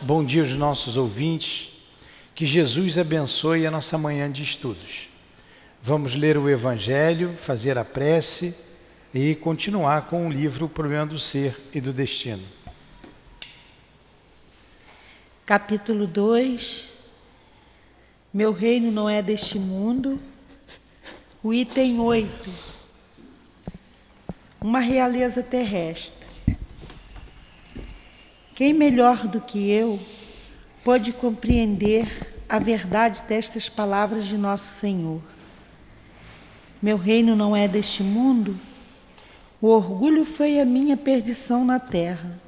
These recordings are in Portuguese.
Bom dia aos nossos ouvintes. Que Jesus abençoe a nossa manhã de estudos. Vamos ler o Evangelho, fazer a prece e continuar com o livro O Problema do Ser e do Destino. Capítulo 2 Meu reino não é deste mundo. O item 8 Uma realeza terrestre. Quem melhor do que eu pode compreender a verdade destas palavras de nosso Senhor? Meu reino não é deste mundo. O orgulho foi a minha perdição na terra.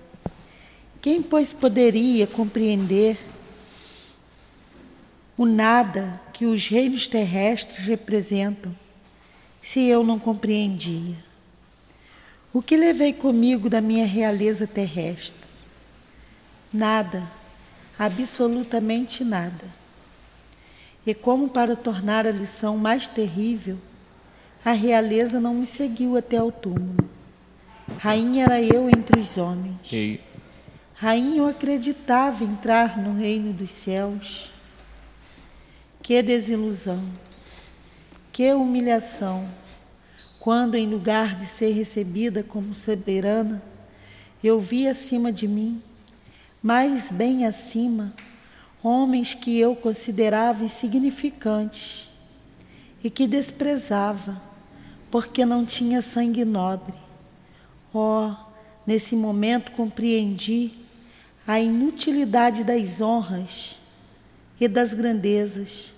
Quem, pois, poderia compreender o nada que os reinos terrestres representam, se eu não compreendia? O que levei comigo da minha realeza terrestre? Nada, absolutamente nada. E como para tornar a lição mais terrível, a realeza não me seguiu até ao túmulo. Rainha era eu entre os homens. E Rainha eu acreditava entrar no reino dos céus. Que desilusão, que humilhação, quando em lugar de ser recebida como soberana, eu vi acima de mim mais bem acima, homens que eu considerava insignificantes e que desprezava, porque não tinha sangue nobre. Oh, nesse momento compreendi a inutilidade das honras e das grandezas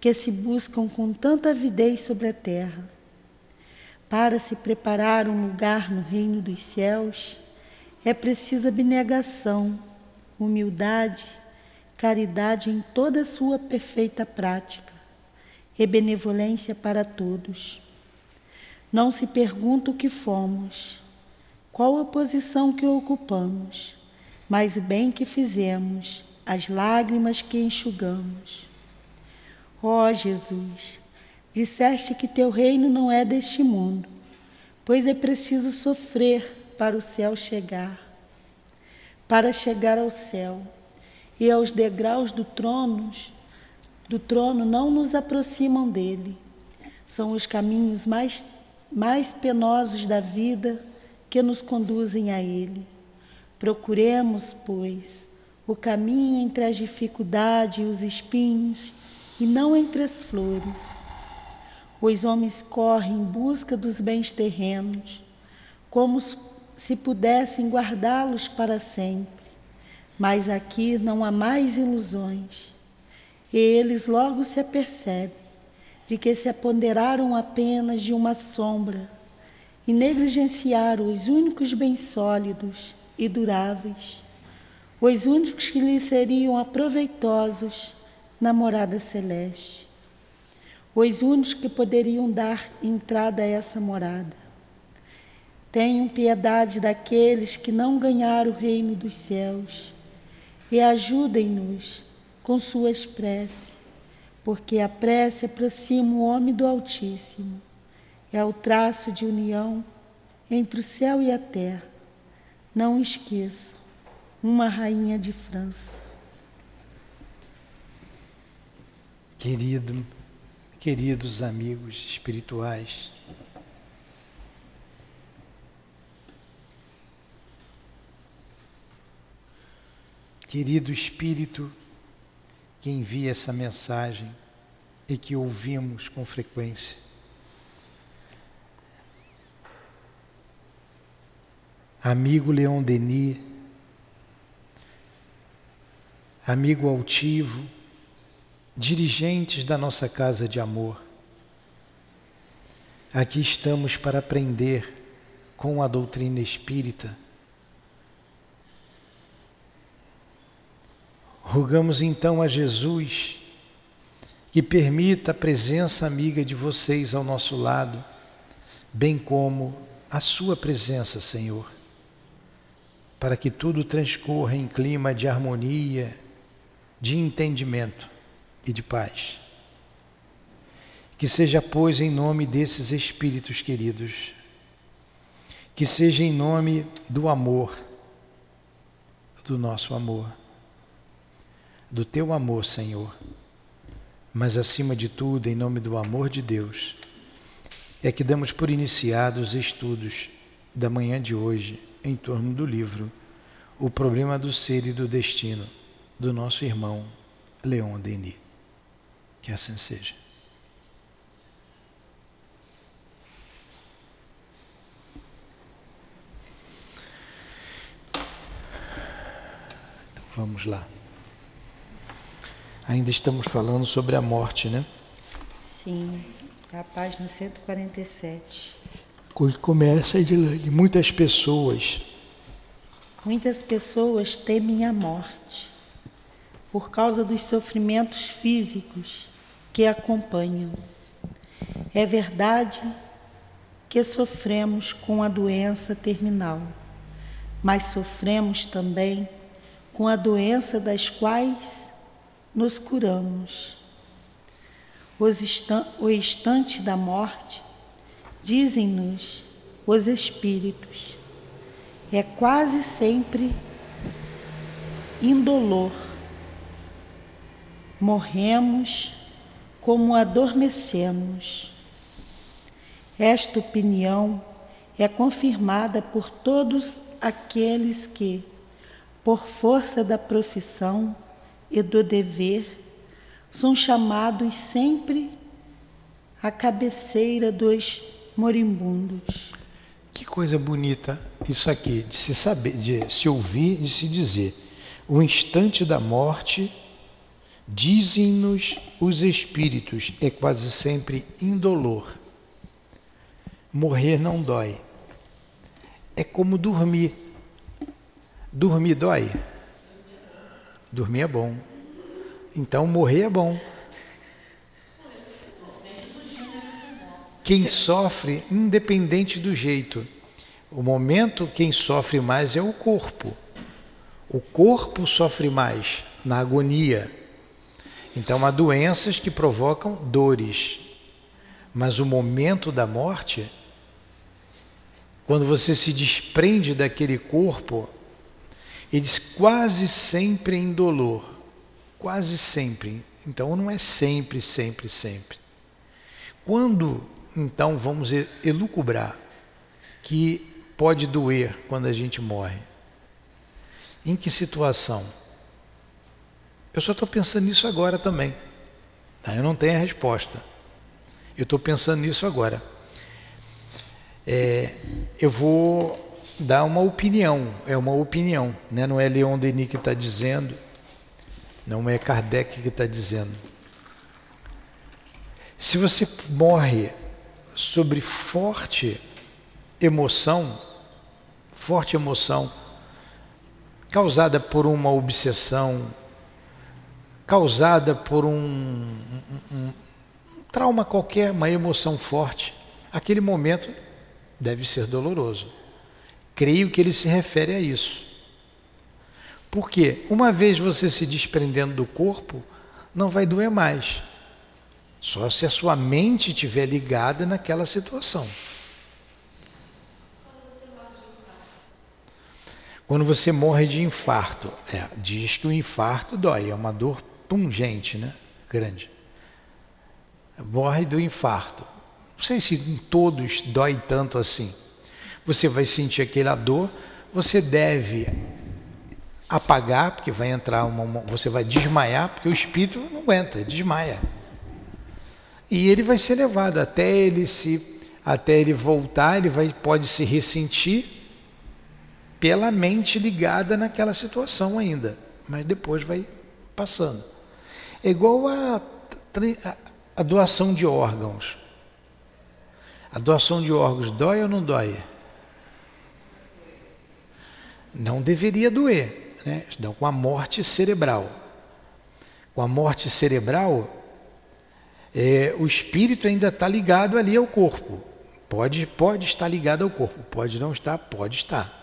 que se buscam com tanta avidez sobre a terra. Para se preparar um lugar no reino dos céus, é preciso abnegação humildade, caridade em toda sua perfeita prática e benevolência para todos. Não se pergunta o que fomos, qual a posição que ocupamos, mas o bem que fizemos, as lágrimas que enxugamos. Ó oh, Jesus, disseste que teu reino não é deste mundo, pois é preciso sofrer para o céu chegar para chegar ao céu. E aos degraus do trono, do trono não nos aproximam dele. São os caminhos mais, mais penosos da vida que nos conduzem a ele. Procuremos, pois, o caminho entre as dificuldades e os espinhos, e não entre as flores. Os homens correm em busca dos bens terrenos, como se pudessem guardá-los para sempre. Mas aqui não há mais ilusões. E eles logo se apercebem de que se apoderaram apenas de uma sombra e negligenciaram os únicos bens sólidos e duráveis, os únicos que lhes seriam aproveitosos na morada celeste, os únicos que poderiam dar entrada a essa morada. Tenham piedade daqueles que não ganharam o reino dos céus e ajudem-nos com suas preces, porque a prece aproxima o homem do Altíssimo, é o traço de união entre o céu e a terra. Não esqueçam, uma rainha de França. Querido, queridos amigos espirituais, Querido Espírito que envia essa mensagem e que ouvimos com frequência. Amigo Leon Denis, amigo altivo, dirigentes da nossa casa de amor, aqui estamos para aprender com a doutrina espírita Rogamos então a Jesus que permita a presença amiga de vocês ao nosso lado, bem como a Sua presença, Senhor, para que tudo transcorra em clima de harmonia, de entendimento e de paz. Que seja, pois, em nome desses Espíritos queridos, que seja em nome do amor do nosso amor, do teu amor, Senhor. Mas acima de tudo, em nome do amor de Deus, é que damos por iniciados os estudos da manhã de hoje em torno do livro O Problema do Ser e do Destino, do nosso irmão Leon Denis. Que assim seja. Então, vamos lá. Ainda estamos falando sobre a morte, né? Sim, a página 147. Começa, Edilane. Muitas pessoas. Muitas pessoas temem a morte por causa dos sofrimentos físicos que acompanham. É verdade que sofremos com a doença terminal, mas sofremos também com a doença das quais nos curamos. O instante da morte Dizem-nos os espíritos, é quase sempre indolor. Morremos como adormecemos. Esta opinião é confirmada por todos aqueles que, por força da profissão e do dever, são chamados sempre à cabeceira dos moribundos. Que coisa bonita isso aqui, de se saber, de se ouvir, de se dizer. O instante da morte, dizem-nos os espíritos, é quase sempre indolor. Morrer não dói. É como dormir. Dormir dói? Dormir é bom. Então morrer é bom. quem sofre, independente do jeito. O momento, quem sofre mais é o corpo. O corpo sofre mais na agonia. Então, há doenças que provocam dores. Mas o momento da morte, quando você se desprende daquele corpo, eles quase sempre em dolor. Quase sempre. Então, não é sempre, sempre, sempre. Quando então vamos elucubrar que pode doer quando a gente morre. Em que situação? Eu só estou pensando nisso agora também. Tá? Eu não tenho a resposta. Eu estou pensando nisso agora. É, eu vou dar uma opinião, é uma opinião, né? não é Leon Denis que está dizendo, não é Kardec que está dizendo. Se você morre sobre forte emoção, forte emoção, causada por uma obsessão, causada por um, um, um, trauma qualquer, uma emoção forte, aquele momento deve ser doloroso. Creio que ele se refere a isso. Porque uma vez você se desprendendo do corpo, não vai doer mais. Só se a sua mente estiver ligada naquela situação. Quando você morre de infarto, é, diz que o infarto dói, é uma dor pungente, né? grande. Morre do infarto. Não sei se em todos dói tanto assim. Você vai sentir aquela dor, você deve apagar, porque vai entrar uma, você vai desmaiar, porque o espírito não aguenta, desmaia. E ele vai ser levado até ele se até ele voltar, ele vai pode se ressentir pela mente ligada naquela situação ainda, mas depois vai passando. É igual a, a, a doação de órgãos. A doação de órgãos dói ou não dói? Não deveria doer, né? Com a morte cerebral. Com a morte cerebral, é, o espírito ainda está ligado ali ao corpo. Pode, pode estar ligado ao corpo, pode não estar, pode estar.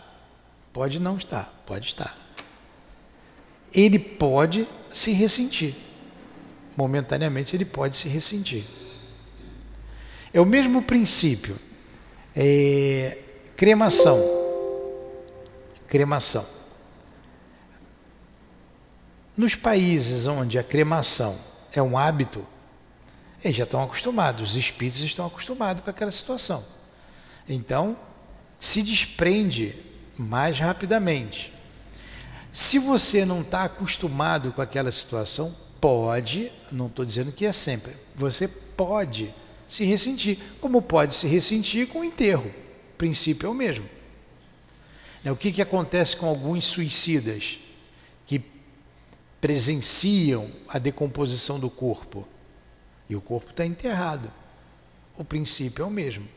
Pode não estar, pode estar. Ele pode se ressentir. Momentaneamente ele pode se ressentir. É o mesmo princípio. É, cremação. Cremação. nos países onde a cremação é um hábito, eles já estão acostumados, os espíritos estão acostumados com aquela situação. Então, se desprende mais rapidamente. Se você não está acostumado com aquela situação, pode, não estou dizendo que é sempre, você pode se ressentir, como pode se ressentir com o enterro. O princípio é o mesmo. Né, o que, que acontece com alguns suicidas que presenciam a decomposição do corpo? E o corpo está enterrado. O princípio é o mesmo.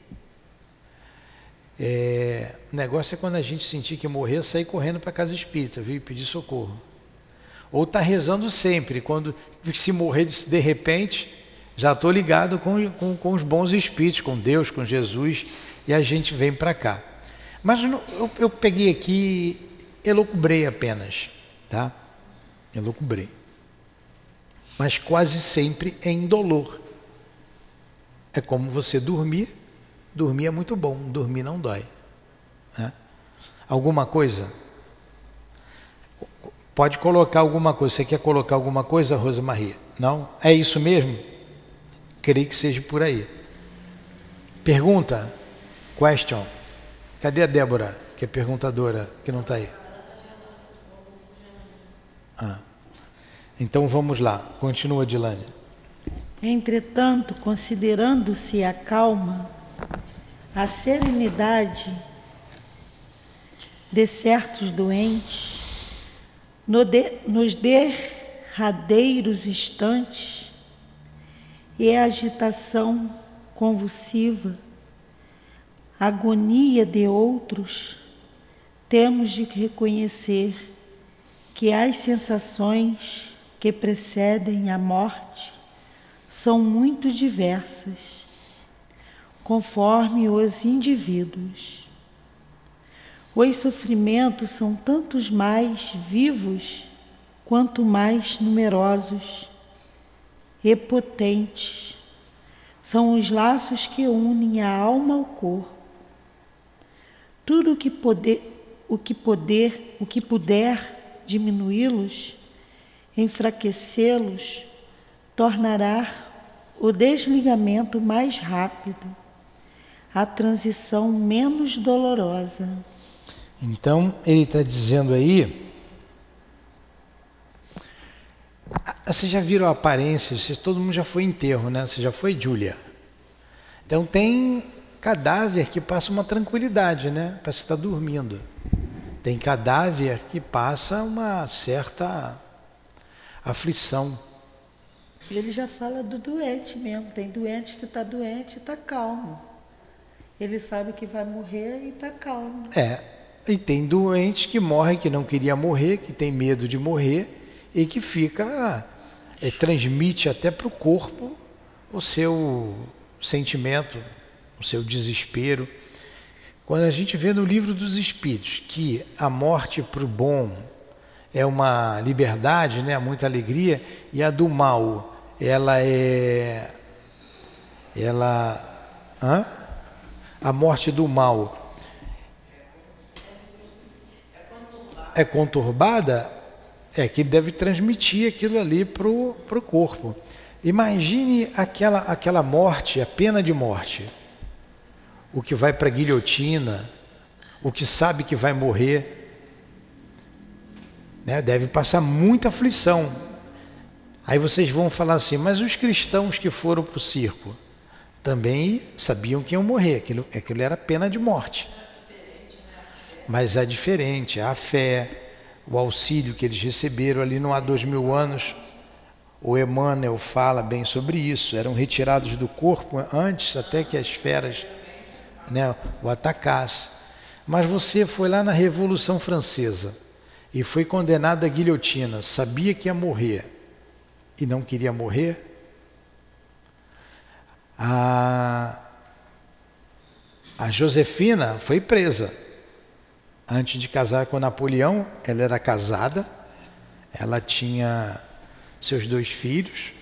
É, o negócio é quando a gente sentir que morrer, sair correndo para a casa espírita, viu? E pedir socorro. Ou está rezando sempre, quando se morrer de repente, já estou ligado com, com, com, os bons espíritos, com Deus, com Jesus, e a gente vem para cá. Mas eu, eu peguei aqui, elocubrei apenas, tá? Elocubrei. Mas quase sempre em dolor. É como você dormir Dormir é muito bom, dormir não dói. Né? Alguma coisa? Pode colocar alguma coisa. Você quer colocar alguma coisa, Rosa Maria? Não? É isso mesmo? Creio que seja por aí. Pergunta? Question. Cadê a Débora, que é perguntadora, que não está aí? Ah. Então vamos lá. Continua, Dilane. Entretanto, considerando-se a calma a serenidade de certos doentes no de, nos derradeiros instantes e a agitação convulsiva, agonia de outros, temos de reconhecer que as sensações que precedem a morte são muito diversas conforme os indivíduos. Os sofrimentos são tantos mais vivos quanto mais numerosos e potentes. São os laços que unem a alma ao corpo. Tudo o que poder, o que poder, o que puder diminuí-los, enfraquecê-los, tornará o desligamento mais rápido a transição menos dolorosa. Então, ele está dizendo aí. Vocês já viram a aparência? Vocês, todo mundo já foi enterro, né? Você já foi, Júlia? Então, tem cadáver que passa uma tranquilidade, né? Parece estar dormindo. Tem cadáver que passa uma certa aflição. Ele já fala do doente mesmo. Tem doente que está doente e está calmo. Ele sabe que vai morrer e está calmo. É. E tem doente que morre que não queria morrer, que tem medo de morrer e que fica. É, transmite até para o corpo o seu sentimento, o seu desespero. Quando a gente vê no livro dos Espíritos que a morte para o bom é uma liberdade, né, muita alegria, e a do mal ela é. Ela. Hã? a morte do mal é conturbada, é que ele deve transmitir aquilo ali para o corpo. Imagine aquela, aquela morte, a pena de morte. O que vai para a guilhotina, o que sabe que vai morrer, né? deve passar muita aflição. Aí vocês vão falar assim, mas os cristãos que foram para o circo? também sabiam que iam morrer, aquilo, aquilo era pena de morte. Mas é diferente, a fé, o auxílio que eles receberam ali não há dois mil anos, o Emmanuel fala bem sobre isso, eram retirados do corpo antes até que as feras né, o atacassem. Mas você foi lá na Revolução Francesa e foi condenado à guilhotina, sabia que ia morrer e não queria morrer? A, a Josefina foi presa. Antes de casar com Napoleão, ela era casada, ela tinha seus dois filhos.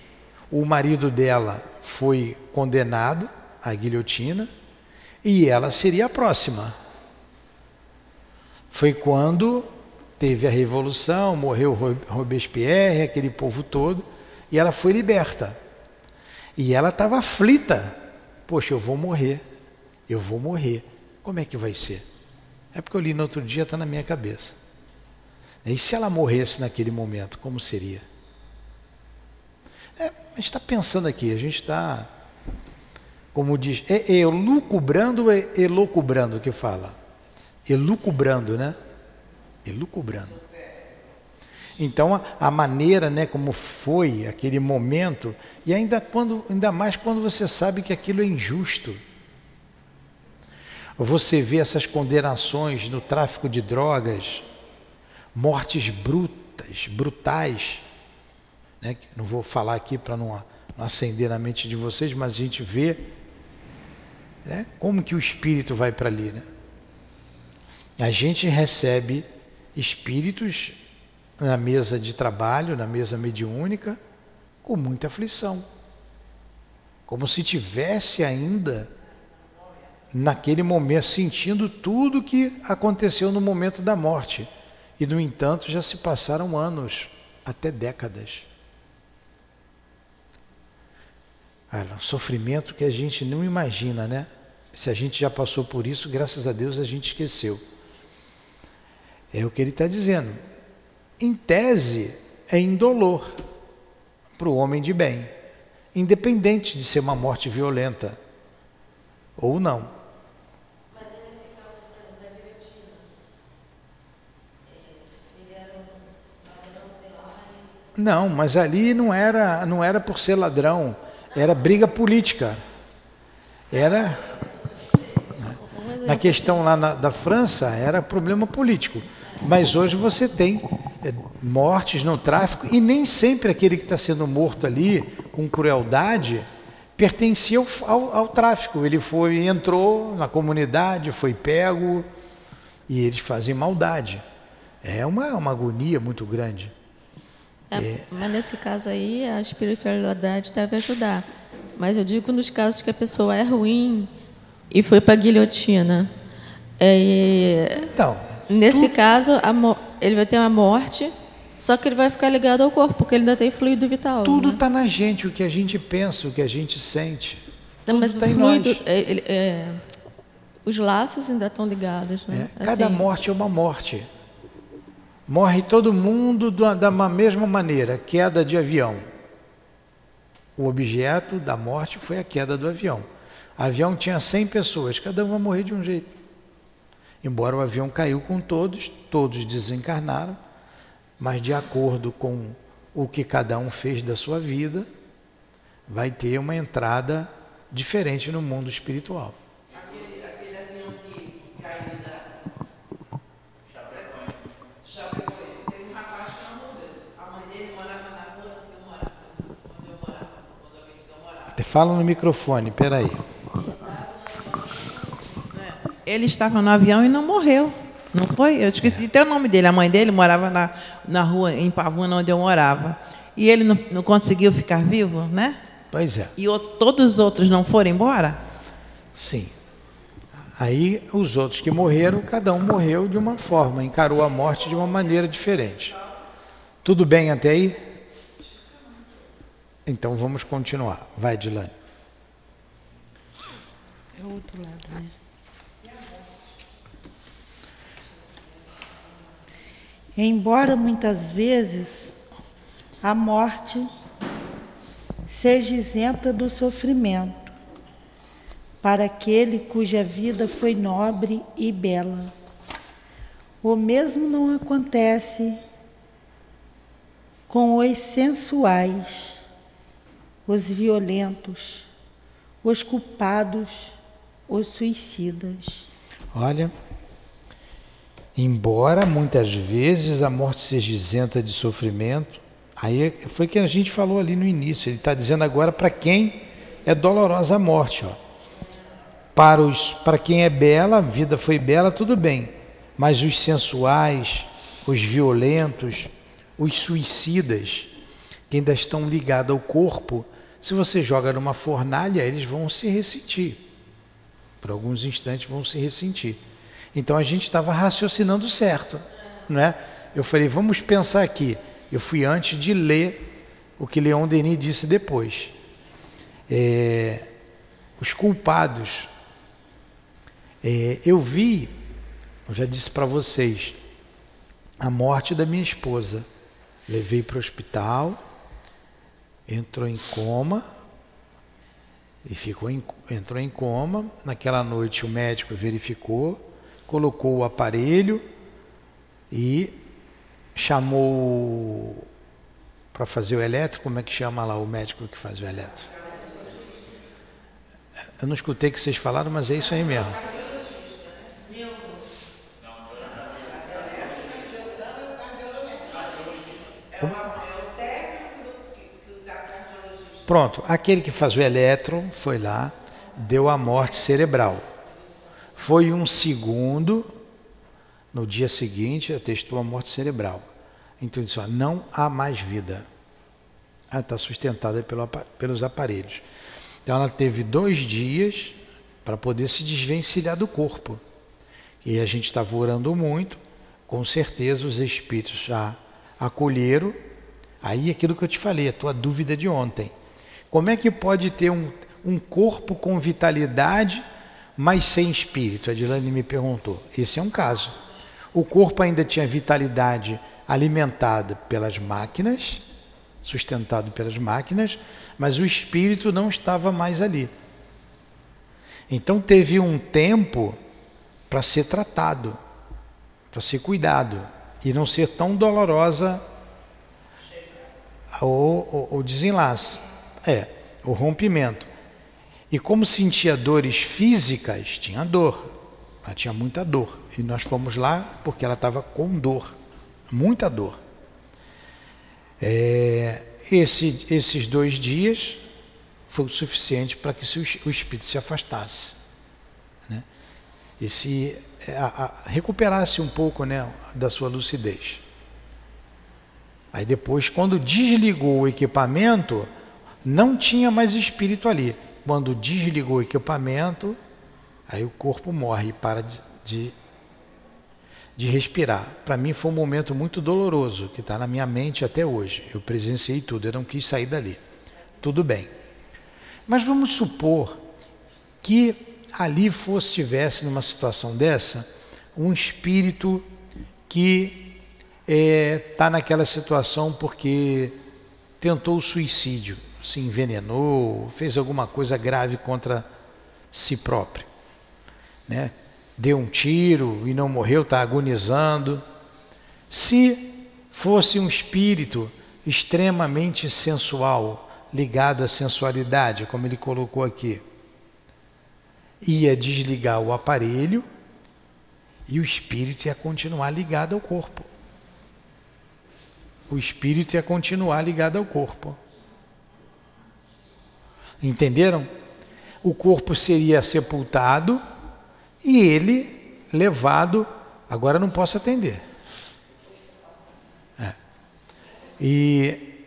O marido dela foi condenado à guilhotina e ela seria a próxima. Foi quando teve a revolução, morreu Robespierre, aquele povo todo, e ela foi liberta. E ela estava aflita. Poxa, eu vou morrer. Eu vou morrer. Como é que vai ser? É porque eu li no outro dia, está na minha cabeça. E se ela morresse naquele momento, como seria? É, a gente está pensando aqui, a gente está, como diz, é, elucubrando ou é elocubrando que fala? Elucubrando, né? Elucubrando. Então a, a, maneira, né, como foi aquele momento, e ainda quando, ainda mais quando você sabe que aquilo é injusto. Você vê essas condenações no tráfico de drogas, mortes brutas, brutais. Né? Não vou falar aqui para não, não acender na mente de vocês, mas a gente vê né, como que o espírito vai para ali. Né? A gente recebe espíritos na mesa de trabalho, na mesa mediúnica, com muita aflição. Como se tivesse ainda naquele momento sentindo tudo que aconteceu no momento da morte. E no entanto, já se passaram anos, até décadas. Olha, um sofrimento que a gente não imagina, né? Se a gente já passou por isso, graças a Deus a gente esqueceu. É o que ele está dizendo em tese, é indolor para o homem de bem, independente de ser uma morte violenta ou não. Mas nesse caso da guilhotina, ele era um ladrão, sei lá. Não, mas ali não era, não era por ser ladrão, era briga política. Era. Na questão lá na, da França, era problema político. Mas hoje você tem é, mortes no tráfico e nem sempre aquele que está sendo morto ali com crueldade pertencia ao, ao, ao, tráfico. Ele foi, entrou na comunidade, foi pego e eles fazem maldade. É uma, uma agonia muito grande. É, é. Mas nesse caso aí a espiritualidade deve ajudar. Mas eu digo nos casos que a pessoa é ruim e foi para a guilhotina. É, então, Nesse caso, ele vai ter uma morte, só que ele vai ficar ligado ao corpo, porque ele ainda tem fluido vital. Tudo está né? na gente, o que a gente pensa, o que a gente sente. Não, mas tá o fluido, é, é, os laços ainda estão ligados. Né? É, cada assim. morte é uma morte. Morre todo mundo da mesma maneira, queda de avião. O objeto da morte foi a queda do avião. Avião tinha 100 pessoas, cada um vai morrer de um jeito. Embora o avião caiu com todos, todos desencarnaram, mas de acordo com o que cada um fez da sua vida, vai ter uma entrada diferente no mundo espiritual. Aquele, aquele avião que caiu da Chapecoense, teve um rapaz que não morreu. A mãe dele morava na rua onde eu morava, onde eu morava, onde eu morava. Fala no microfone, peraí. Ele estava no avião e não morreu. Não foi? Eu esqueci até o nome dele. A mãe dele morava na, na rua, em Pavuna, onde eu morava. E ele não, não conseguiu ficar vivo, né? Pois é. E o, todos os outros não foram embora? Sim. Aí os outros que morreram, cada um morreu de uma forma, encarou a morte de uma maneira diferente. Tudo bem até aí? Então vamos continuar. Vai, Dilane. É o outro lado, né? Embora muitas vezes a morte seja isenta do sofrimento, para aquele cuja vida foi nobre e bela. O mesmo não acontece com os sensuais, os violentos, os culpados, os suicidas. Olha, Embora muitas vezes a morte seja isenta de sofrimento, aí foi que a gente falou ali no início. Ele está dizendo agora para quem é dolorosa a morte. Ó. Para, os, para quem é bela, a vida foi bela, tudo bem. Mas os sensuais, os violentos, os suicidas, que ainda estão ligados ao corpo, se você joga numa fornalha, eles vão se ressentir. Por alguns instantes vão se ressentir. Então a gente estava raciocinando certo, não é? eu falei, vamos pensar aqui. Eu fui antes de ler o que Leon Denis disse depois. É, os culpados. É, eu vi, eu já disse para vocês, a morte da minha esposa. Levei para o hospital, entrou em coma e ficou em, entrou em coma. Naquela noite o médico verificou, colocou o aparelho e chamou para fazer o elétrico, como é que chama lá o médico que faz o elétrico? Eu não escutei o que vocês falaram, mas é isso aí mesmo. Pronto, aquele que faz o elétron foi lá, deu a morte cerebral. Foi um segundo, no dia seguinte, atestou a morte cerebral. Então ele disse: ó, não há mais vida. Ela está sustentada pelo, pelos aparelhos. Então ela teve dois dias para poder se desvencilhar do corpo. E a gente estava orando muito, com certeza os espíritos já acolheram. Aí aquilo que eu te falei, a tua dúvida de ontem. Como é que pode ter um, um corpo com vitalidade, mas sem espírito? A Dilane me perguntou. Esse é um caso. O corpo ainda tinha vitalidade alimentada pelas máquinas, sustentado pelas máquinas, mas o espírito não estava mais ali. Então teve um tempo para ser tratado, para ser cuidado e não ser tão dolorosa o, o, o desenlace. É, o rompimento. E como sentia dores físicas, tinha dor. Ela tinha muita dor. E nós fomos lá porque ela estava com dor, muita dor. É, esse, esses dois dias foi o suficiente para que o espírito se afastasse. Né? E se é, a, a, recuperasse um pouco né, da sua lucidez. Aí depois, quando desligou o equipamento, não tinha mais espírito ali. Quando desligou o equipamento, aí o corpo morre e para de, de, de respirar. Para mim foi um momento muito doloroso, que está na minha mente até hoje. Eu presenciei tudo, eu não quis sair dali. Tudo bem. Mas vamos supor que ali fosse, tivesse numa situação dessa, um espírito que está é, tá naquela situação porque tentou o suicídio se envenenou, fez alguma coisa grave contra si próprio. Né? Deu um tiro e não morreu, está agonizando. Se fosse um espírito extremamente sensual, ligado à sensualidade, como ele colocou aqui, ia desligar o aparelho e o espírito ia continuar ligado ao corpo. O espírito ia continuar ligado ao corpo. Entenderam? O corpo seria sepultado e ele levado. Agora não posso atender. É. E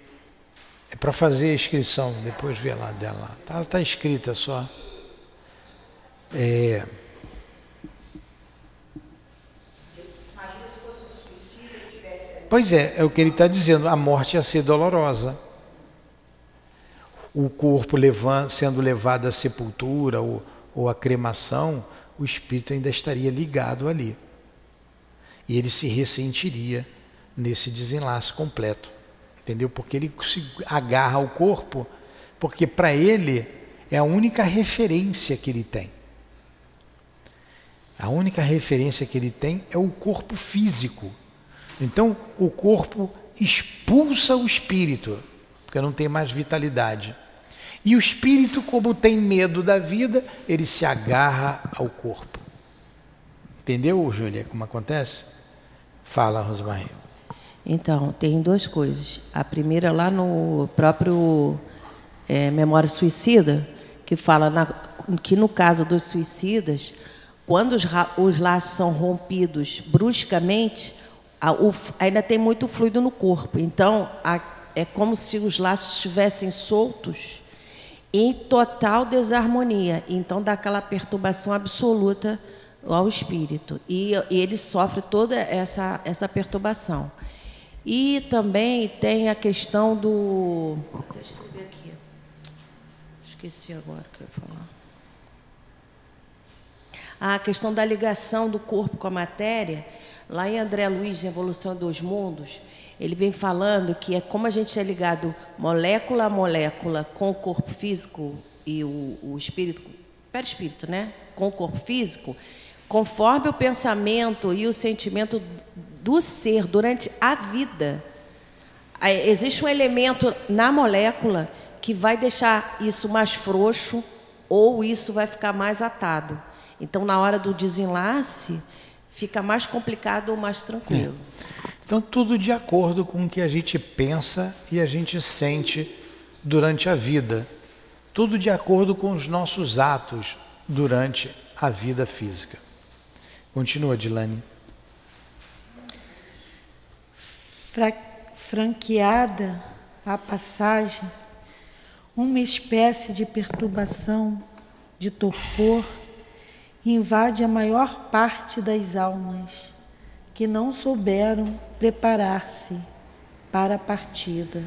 é para fazer a inscrição, depois ver lá dela. Ela está escrita só. É, Pois é, é o que ele está dizendo, a morte ia ser dolorosa o corpo levando, sendo levado à sepultura ou, ou à cremação, o espírito ainda estaria ligado ali. E ele se ressentiria nesse desenlace completo. Entendeu? Porque ele se agarra ao corpo, porque para ele é a única referência que ele tem. A única referência que ele tem é o corpo físico. Então, o corpo expulsa o espírito porque não tem mais vitalidade. E o espírito, como tem medo da vida, ele se agarra ao corpo. Entendeu, Júlia, como acontece? Fala, Rosmarie. Então, tem duas coisas. A primeira, lá no próprio é, Memória Suicida, que fala na, que no caso dos suicidas, quando os, os laços são rompidos bruscamente, a, o, ainda tem muito fluido no corpo. Então, a, é como se os laços estivessem soltos em total desarmonia. Então dá aquela perturbação absoluta ao espírito. E, e ele sofre toda essa, essa perturbação. E também tem a questão do. Deixa eu ver aqui. Esqueci agora o que eu ia falar. A questão da ligação do corpo com a matéria. Lá em André Luiz, Revolução dos Mundos, ele vem falando que é como a gente é ligado molécula a molécula com o corpo físico e o, o espírito, né? Com o corpo físico, conforme o pensamento e o sentimento do ser durante a vida, existe um elemento na molécula que vai deixar isso mais frouxo ou isso vai ficar mais atado. Então, na hora do desenlace, fica mais complicado ou mais tranquilo. É. Então, tudo de acordo com o que a gente pensa e a gente sente durante a vida. Tudo de acordo com os nossos atos durante a vida física. Continua, Dilane. Fra franqueada a passagem, uma espécie de perturbação, de torpor, invade a maior parte das almas que não souberam preparar-se para a partida.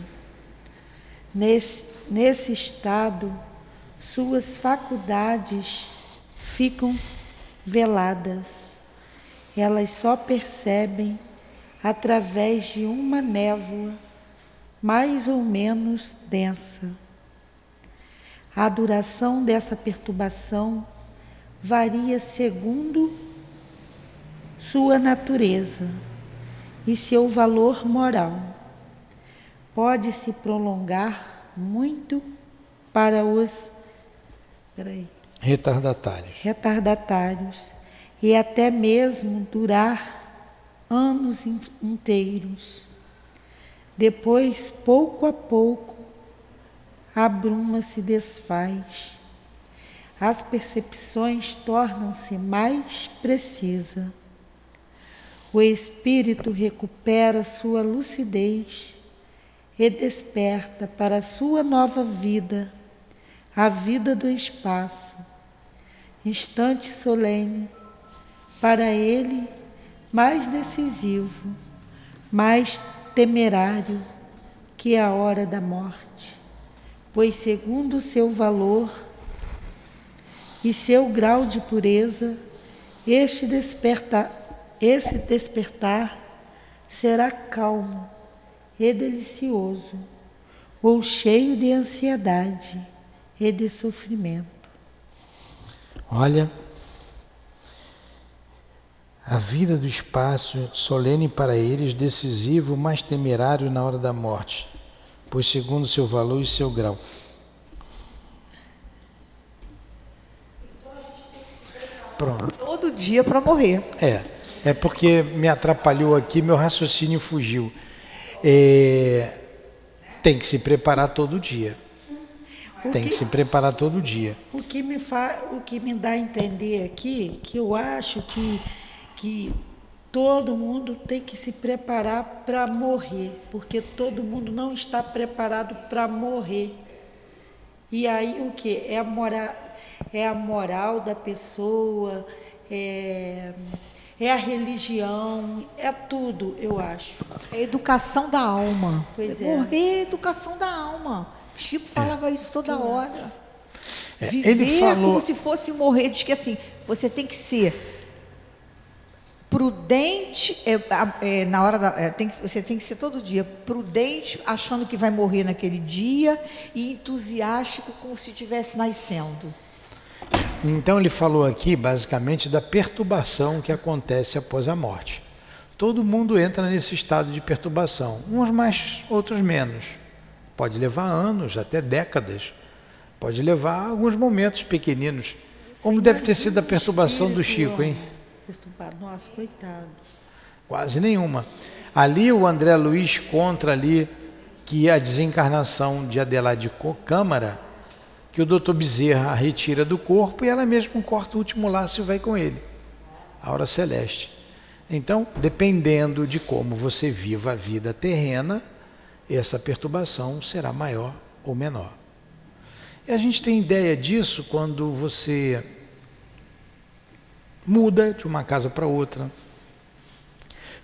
Nesse, nesse estado, suas faculdades ficam veladas. Elas só percebem através de uma névoa mais ou menos densa. A duração dessa perturbação varia segundo sua natureza e seu valor moral. Pode se prolongar muito para os peraí, retardatários. retardatários e até mesmo durar anos inteiros. Depois, pouco a pouco, a bruma se desfaz. As percepções tornam-se mais precisas. O espírito recupera sua lucidez e desperta para sua nova vida, a vida do espaço. Instante solene, para ele mais decisivo, mais temerário que a hora da morte, pois, segundo seu valor e seu grau de pureza, este despertar, esse despertar será calmo e delicioso, ou cheio de ansiedade e de sofrimento. Olha, a vida do espaço, solene para eles, decisivo, mas temerário na hora da morte, pois segundo seu valor e seu grau. Pronto. Todo dia para morrer. É, é porque me atrapalhou aqui, meu raciocínio fugiu. É, tem que se preparar todo dia. O tem que, que, se preparar todo dia. O que me fa, o que me dá a entender aqui, que eu acho que que todo mundo tem que se preparar para morrer, porque todo mundo não está preparado para morrer. E aí o que? É a moral, é a moral da pessoa, é, é a religião, é tudo, eu acho. É a educação da alma. Pois é. Morrer é educação da alma. Chico falava é. isso toda hora. É, Viver ele falou... como se fosse morrer, diz que assim, você tem que ser prudente é, é, na hora da, é, tem que, você tem que ser todo dia prudente achando que vai morrer naquele dia e entusiástico como se estivesse nascendo então ele falou aqui basicamente da perturbação que acontece após a morte todo mundo entra nesse estado de perturbação uns mais outros menos pode levar anos até décadas pode levar alguns momentos pequeninos como deve ter sido a perturbação do Chico hein Perturbado. Nossa, coitado. Quase nenhuma. Ali o André Luiz contra ali que a desencarnação de Adelaide Câmara, que o doutor Bezerra retira do corpo e ela mesma corta o último laço e vai com ele. A hora celeste. Então, dependendo de como você viva a vida terrena, essa perturbação será maior ou menor. E a gente tem ideia disso quando você muda de uma casa para outra.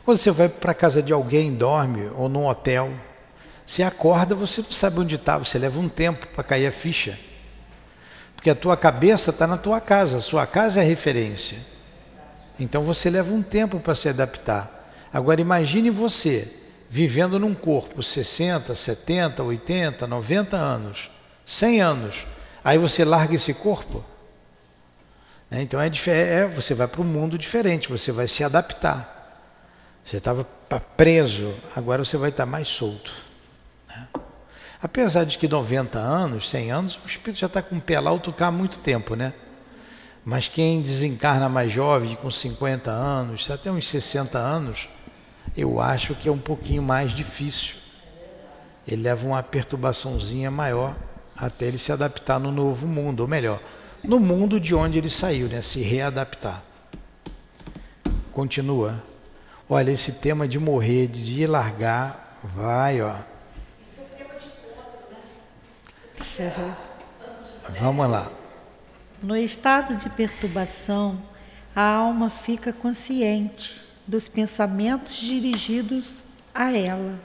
Quando você vai para a casa de alguém, dorme, ou num hotel, você acorda, você não sabe onde está, você leva um tempo para cair a ficha. Porque a tua cabeça está na tua casa, a sua casa é a referência. Então você leva um tempo para se adaptar. Agora imagine você vivendo num corpo 60, 70, 80, 90 anos, 100 anos. Aí você larga esse corpo. Né? Então é, é, você vai para um mundo diferente, você vai se adaptar. Você estava preso, agora você vai estar mais solto. Né? Apesar de que 90 anos, 100 anos, o espírito já está com o pé lá alto há muito tempo, né? Mas quem desencarna mais jovem, com 50 anos, até uns 60 anos, eu acho que é um pouquinho mais difícil. Ele leva uma perturbaçãozinha maior até ele se adaptar no novo mundo, ou melhor, no mundo de onde ele saiu, né? se readaptar. Continua. Olha, esse tema de morrer, de largar, vai, ó. Isso é tema de encontro, né? Vamos lá. No estado de perturbação, a alma fica consciente dos pensamentos dirigidos a ela.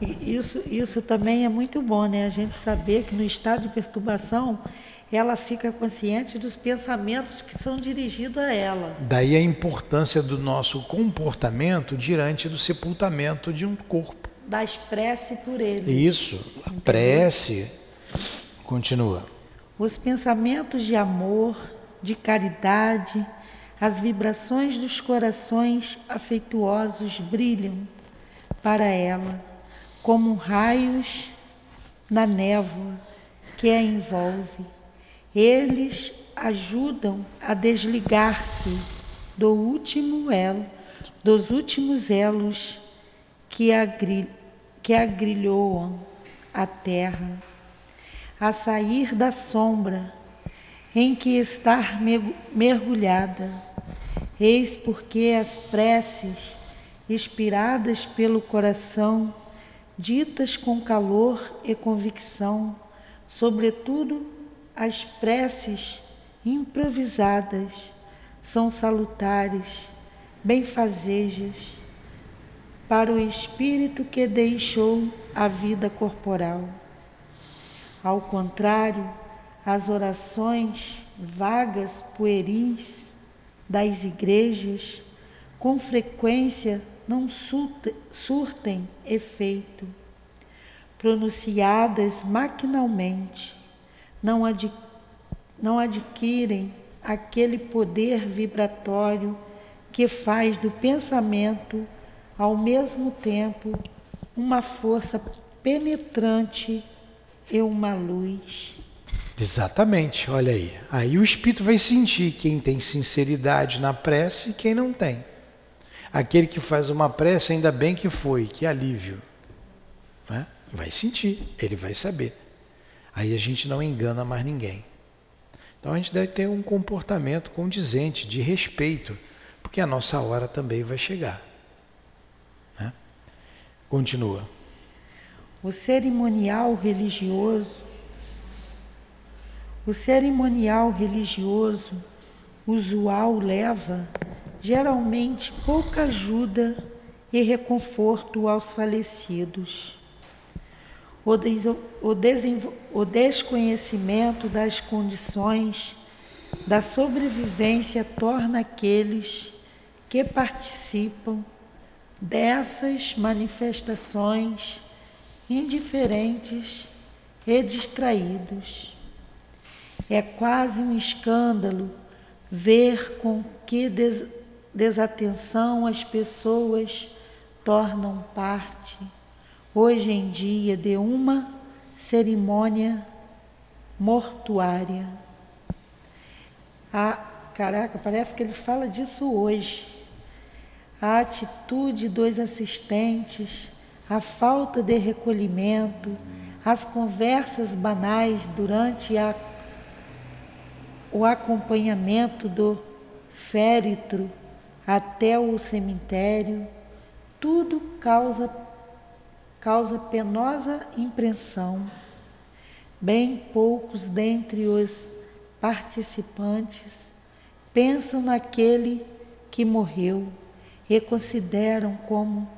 E isso, isso também é muito bom, né? A gente saber que no estado de perturbação ela fica consciente dos pensamentos que são dirigidos a ela. Daí a importância do nosso comportamento diante do sepultamento de um corpo. Das prece por ele. Isso, a prece. Continua. Os pensamentos de amor, de caridade, as vibrações dos corações afetuosos brilham para ela como raios na névoa que a envolve. Eles ajudam a desligar-se do último elo, dos últimos elos que, agri, que agrilhoam a terra, a sair da sombra em que está mergulhada. Eis porque as preces, inspiradas pelo coração, ditas com calor e convicção, sobretudo as preces improvisadas, são salutares, benfazejas para o espírito que deixou a vida corporal. Ao contrário, as orações vagas, pueris das igrejas, com frequência não surtem efeito, pronunciadas maquinalmente, não, ad, não adquirem aquele poder vibratório que faz do pensamento, ao mesmo tempo, uma força penetrante e uma luz. Exatamente, olha aí. Aí o espírito vai sentir quem tem sinceridade na prece e quem não tem. Aquele que faz uma prece, ainda bem que foi, que alívio. Né? Vai sentir, ele vai saber. Aí a gente não engana mais ninguém. Então a gente deve ter um comportamento condizente, de respeito, porque a nossa hora também vai chegar. Continua. O cerimonial religioso o cerimonial religioso usual leva, geralmente, pouca ajuda e reconforto aos falecidos. O, des o, o desconhecimento das condições da sobrevivência torna aqueles que participam dessas manifestações indiferentes e distraídos. É quase um escândalo ver com que des desatenção as pessoas tornam parte, hoje em dia, de uma cerimônia mortuária. Ah, caraca, parece que ele fala disso hoje. A atitude dos assistentes, a falta de recolhimento, as conversas banais durante a o acompanhamento do féretro até o cemitério, tudo causa, causa penosa impressão. Bem poucos dentre os participantes pensam naquele que morreu reconsideram como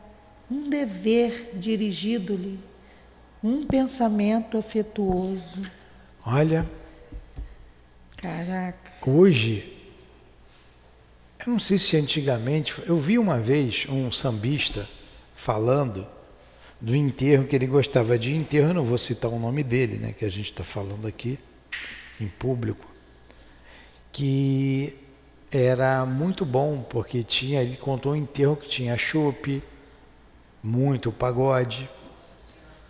um dever dirigido-lhe um pensamento afetuoso. Olha, Caraca. hoje, eu não sei se antigamente, eu vi uma vez um sambista falando do enterro que ele gostava de enterro, eu não vou citar o nome dele, né, que a gente está falando aqui em público, que era muito bom, porque tinha, ele contou um enterro que tinha chope, muito pagode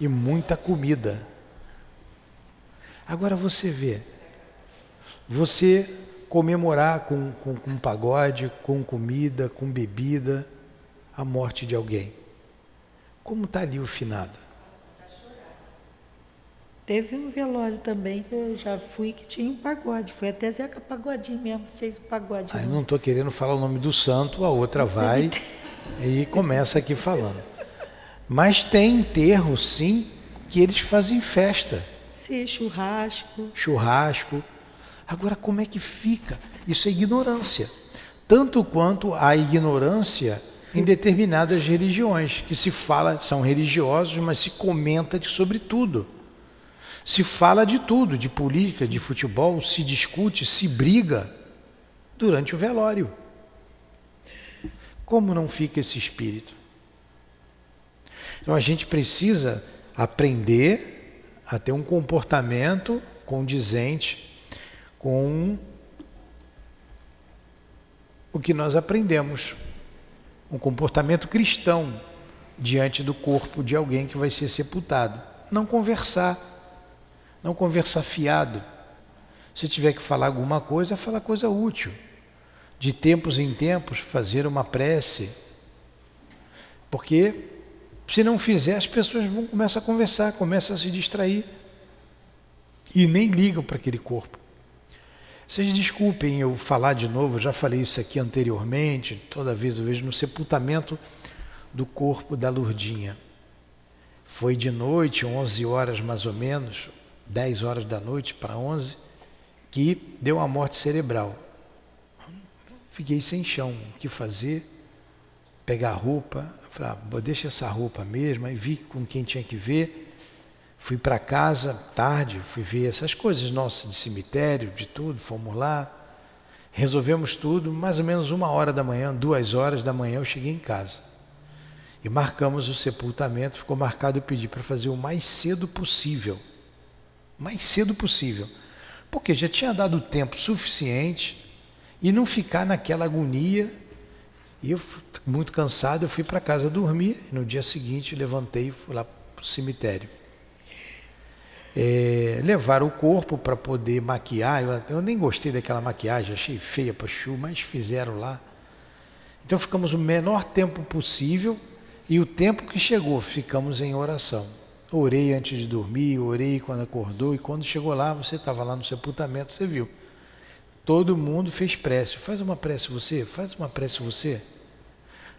e muita comida. Agora você vê, você comemorar com, com, com pagode, com comida, com bebida, a morte de alguém. Como está ali o finado? Teve um velório também que eu já fui que tinha um pagode. Foi até Zeca Pagodinho mesmo, fez o pagode. Aí não estou querendo falar o nome do santo, a outra vai e começa aqui falando. Mas tem enterro, sim, que eles fazem festa, Sim, churrasco. churrasco. Agora, como é que fica? Isso é ignorância. Tanto quanto a ignorância em determinadas religiões, que se fala, são religiosos, mas se comenta de sobre tudo. Se fala de tudo, de política, de futebol, se discute, se briga durante o velório. Como não fica esse espírito? Então a gente precisa aprender a ter um comportamento condizente com o que nós aprendemos. Um comportamento cristão diante do corpo de alguém que vai ser sepultado. Não conversar, não conversar fiado. Se tiver que falar alguma coisa, falar coisa útil. De tempos em tempos, fazer uma prece. Porque se não fizer, as pessoas vão começar a conversar, começam a se distrair. E nem ligam para aquele corpo. Vocês desculpem eu falar de novo, já falei isso aqui anteriormente, toda vez eu vejo no sepultamento do corpo da Lurdinha. Foi de noite, 11 horas mais ou menos, 10 horas da noite para 11, que deu uma morte cerebral. Fiquei sem chão, o que fazer? Pegar a roupa, falei, ah, deixa essa roupa mesmo, aí vi com quem tinha que ver. Fui para casa tarde, fui ver essas coisas nossas de cemitério, de tudo, fomos lá, resolvemos tudo, mais ou menos uma hora da manhã, duas horas da manhã eu cheguei em casa. E marcamos o sepultamento, ficou marcado eu pedi para fazer o mais cedo possível. Mais cedo possível. Porque já tinha dado tempo suficiente e não ficar naquela agonia. E eu, muito cansado, eu fui para casa dormir. No dia seguinte levantei e fui lá para o cemitério é, levaram o corpo para poder maquiar. Eu, eu, nem gostei daquela maquiagem, achei feia para chu, mas fizeram lá. Então ficamos o menor tempo possível e o tempo que chegou ficamos em oração. Orei antes de dormir, orei quando acordou e quando chegou lá, você estava lá no sepultamento, você viu. Todo mundo fez prece. Faz uma prece você, faz uma prece você.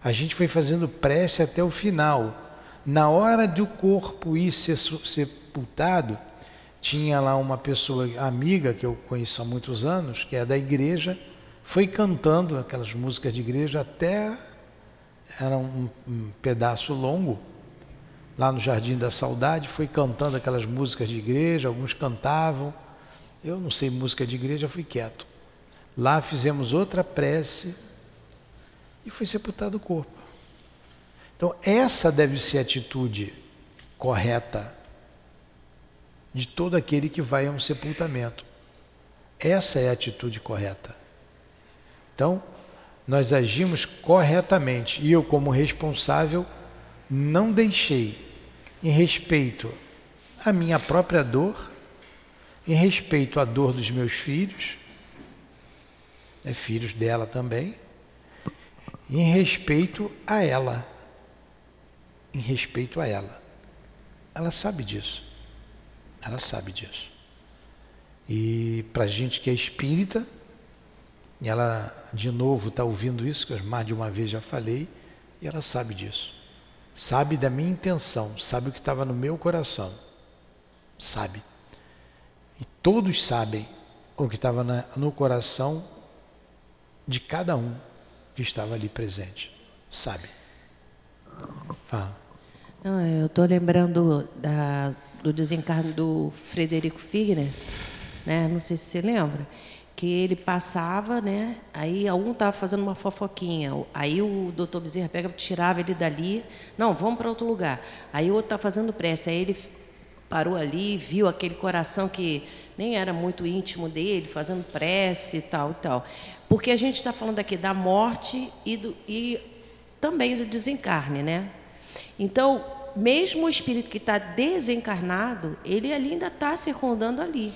A gente foi fazendo prece até o final. Na hora do corpo ir ser sepultado, tinha lá uma pessoa amiga que eu conheço há muitos anos, que é da igreja, foi cantando aquelas músicas de igreja até era um, um pedaço longo lá no Jardim da Saudade, foi cantando aquelas músicas de igreja, alguns cantavam. Eu não sei música de igreja, fui quieto. Lá fizemos outra prece e foi sepultado o corpo. Então, essa deve ser a atitude correta de todo aquele que vai a um sepultamento. Essa é a atitude correta. Então, nós agimos corretamente e eu, como responsável, não deixei, em respeito à minha própria dor, em respeito à dor dos meus filhos, né, filhos dela também, em respeito a ela. Em respeito a ela. Ela sabe disso. Ela sabe disso. E para a gente que é espírita, e ela de novo está ouvindo isso, que eu mais de uma vez já falei, e ela sabe disso. Sabe da minha intenção, sabe o que estava no meu coração. Sabe. E todos sabem o que estava no coração de cada um que estava ali presente. sabe. Fala. Não, eu estou lembrando da, do desencarno do Frederico Figner, né? não sei se você lembra, que ele passava, né? aí um estava fazendo uma fofoquinha, aí o doutor Bezerra pega, tirava ele dali, não, vamos para outro lugar. Aí o outro está fazendo pressa, aí ele parou ali, viu aquele coração que nem era muito íntimo dele, fazendo prece e tal e tal. Porque a gente está falando aqui da morte e, do, e também do desencarne, né? Então, mesmo o espírito que está desencarnado, ele ali ainda está circundando ali.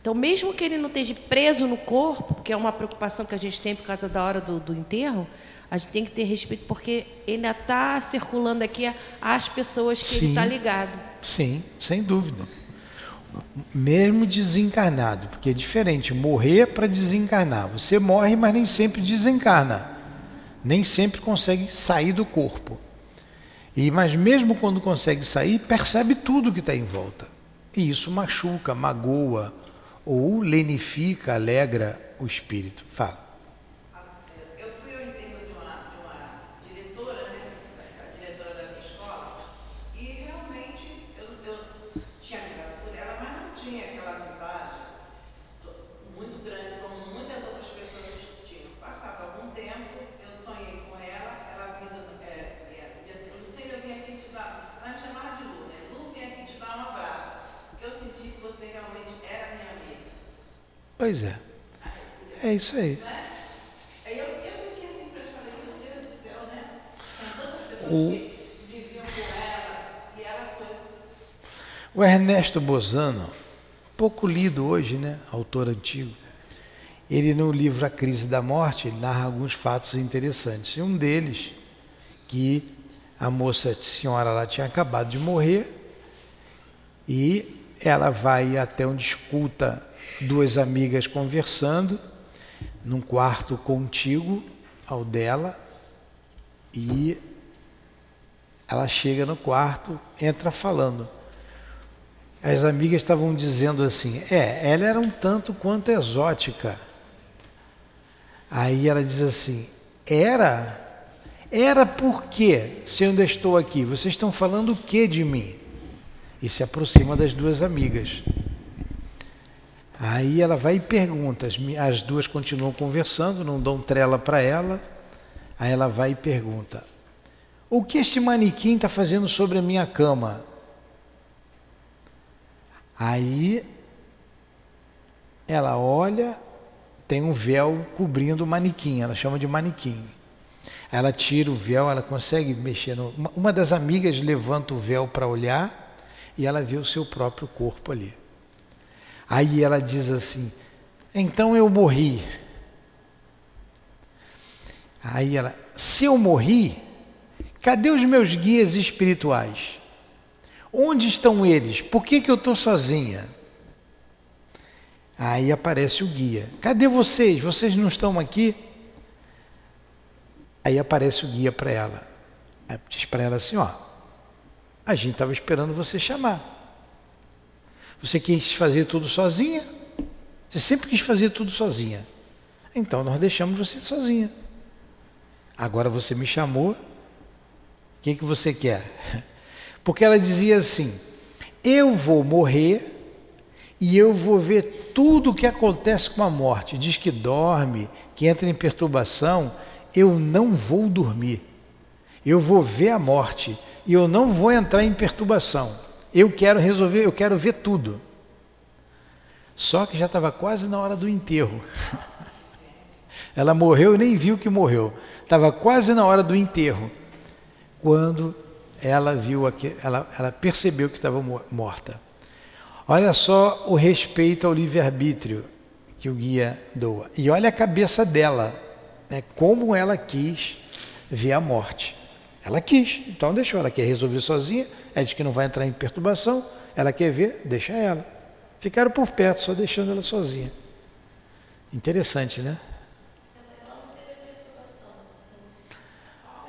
Então, mesmo que ele não esteja preso no corpo, que é uma preocupação que a gente tem por causa da hora do, do enterro, a gente tem que ter respeito, porque ele ainda está circulando aqui as pessoas que tá Sim. ele está ligado. Sim, sem dúvida. Mesmo desencarnado, porque é diferente morrer para desencarnar. Você morre, mas nem sempre desencarna. Nem sempre consegue sair do corpo. E mas mesmo quando consegue sair, percebe tudo que está em volta. E isso machuca, magoa ou lenifica, alegra o espírito. Fala. Pois é. É isso aí. O, o Ernesto Bozano, pouco lido hoje, né? Autor antigo. Ele no livro A Crise da Morte, ele narra alguns fatos interessantes. E um deles, que a moça a senhora lá tinha acabado de morrer e ela vai até onde escuta duas amigas conversando num quarto contíguo ao dela e ela chega no quarto, entra falando. As amigas estavam dizendo assim: é, ela era um tanto quanto exótica. Aí ela diz assim: era? Era porque, se eu ainda estou aqui, vocês estão falando o que de mim? E se aproxima das duas amigas. Aí ela vai e pergunta, as, duas continuam conversando, não dão trela para ela. Aí ela vai e pergunta: O que este manequim está fazendo sobre a minha cama? Aí ela olha, tem um véu cobrindo o manequim, ela chama de manequim. Ela tira o véu, ela consegue mexer. No, uma das amigas levanta o véu para olhar e ela vê o seu próprio corpo ali. Aí ela diz assim: então eu morri. Aí ela: se eu morri, cadê os meus guias espirituais? Onde estão eles? Por que, que eu estou sozinha? Aí aparece o guia: cadê vocês? Vocês não estão aqui? Aí aparece o guia para ela. Diz para ela assim: ó, a gente estava esperando você chamar. Você quis fazer tudo sozinha? Você sempre quis fazer tudo sozinha. Então nós deixamos você sozinha. Agora você me chamou. O que, que você quer? Porque ela dizia assim: Eu vou morrer e eu vou ver tudo o que acontece com a morte. Diz que dorme, que entra em perturbação. Eu não vou dormir. Eu vou ver a morte e eu não vou entrar em perturbação. Eu quero resolver, eu quero ver tudo. Só que já estava quase na hora do enterro. Ela morreu e nem viu que morreu. Estava quase na hora do enterro. Quando ela viu aqui, ela, ela percebeu que estava morta. Olha só o respeito ao livre-arbítrio que o guia doa. E olha a cabeça dela, né, como ela quis ver a morte. Ela quis, então deixou. Ela quer resolver sozinha, ela diz que não vai entrar em perturbação, ela quer ver, deixa ela. Ficaram por perto, só deixando ela sozinha. Interessante, né?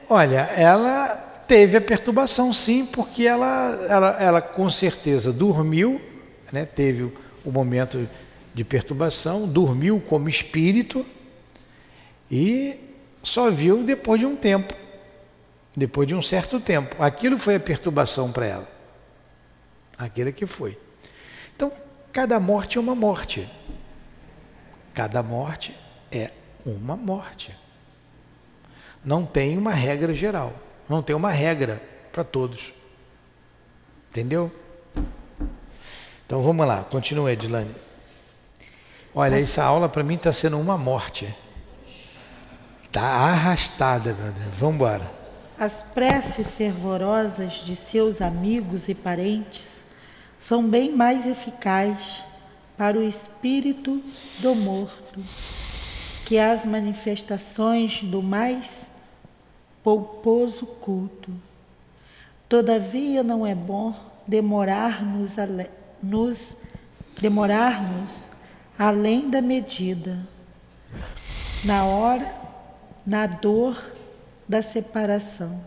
Olha, ela teve a perturbação sim, porque ela, ela, ela com certeza dormiu, né? teve o momento de perturbação, dormiu como espírito e só viu depois de um tempo, depois de um certo tempo. Aquilo foi a perturbação para ela. Aquilo que foi. Então, cada morte é uma morte. Cada morte é uma morte. Não tem uma regra geral. Não tem uma regra para todos. Entendeu? Então vamos lá, continue, Edilane. Olha, essa aula para mim está sendo uma morte. Está arrastada, meu Deus. Vamos embora. As preces fervorosas de seus amigos e parentes são bem mais eficazes para o espírito do morto que as manifestações do mais pouposo culto. Todavia não é bom demorar-nos nos demorarmos além da medida na hora na dor da separação.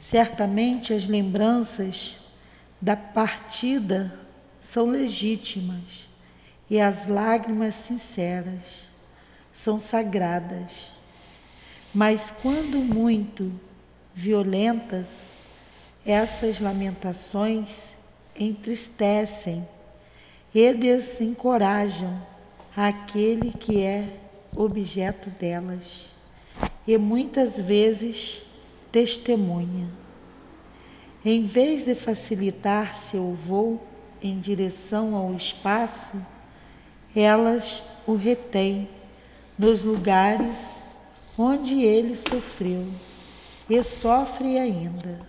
Certamente as lembranças da partida são legítimas e as lágrimas sinceras são sagradas. Mas quando muito violentas, essas lamentações entristecem e desencorajam aquele que é objeto delas e muitas vezes testemunha. Em vez de facilitar seu voo em direção ao espaço, elas o retêm nos lugares onde ele sofreu e sofre ainda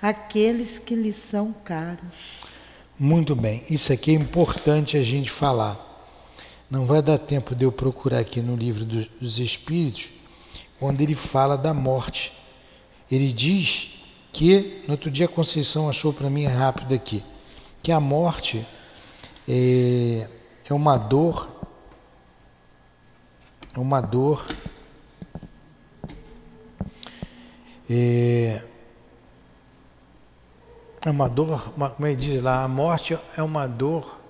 aqueles que lhe são caros. Muito bem, isso aqui é importante a gente falar. Não vai dar tempo de eu procurar aqui no livro dos Espíritos, quando ele fala da morte. Ele diz que, no outro dia a Conceição achou para mim rápido aqui, que a morte é, é uma dor, é uma dor é, é uma dor, uma, como ele diz lá, a morte é uma dor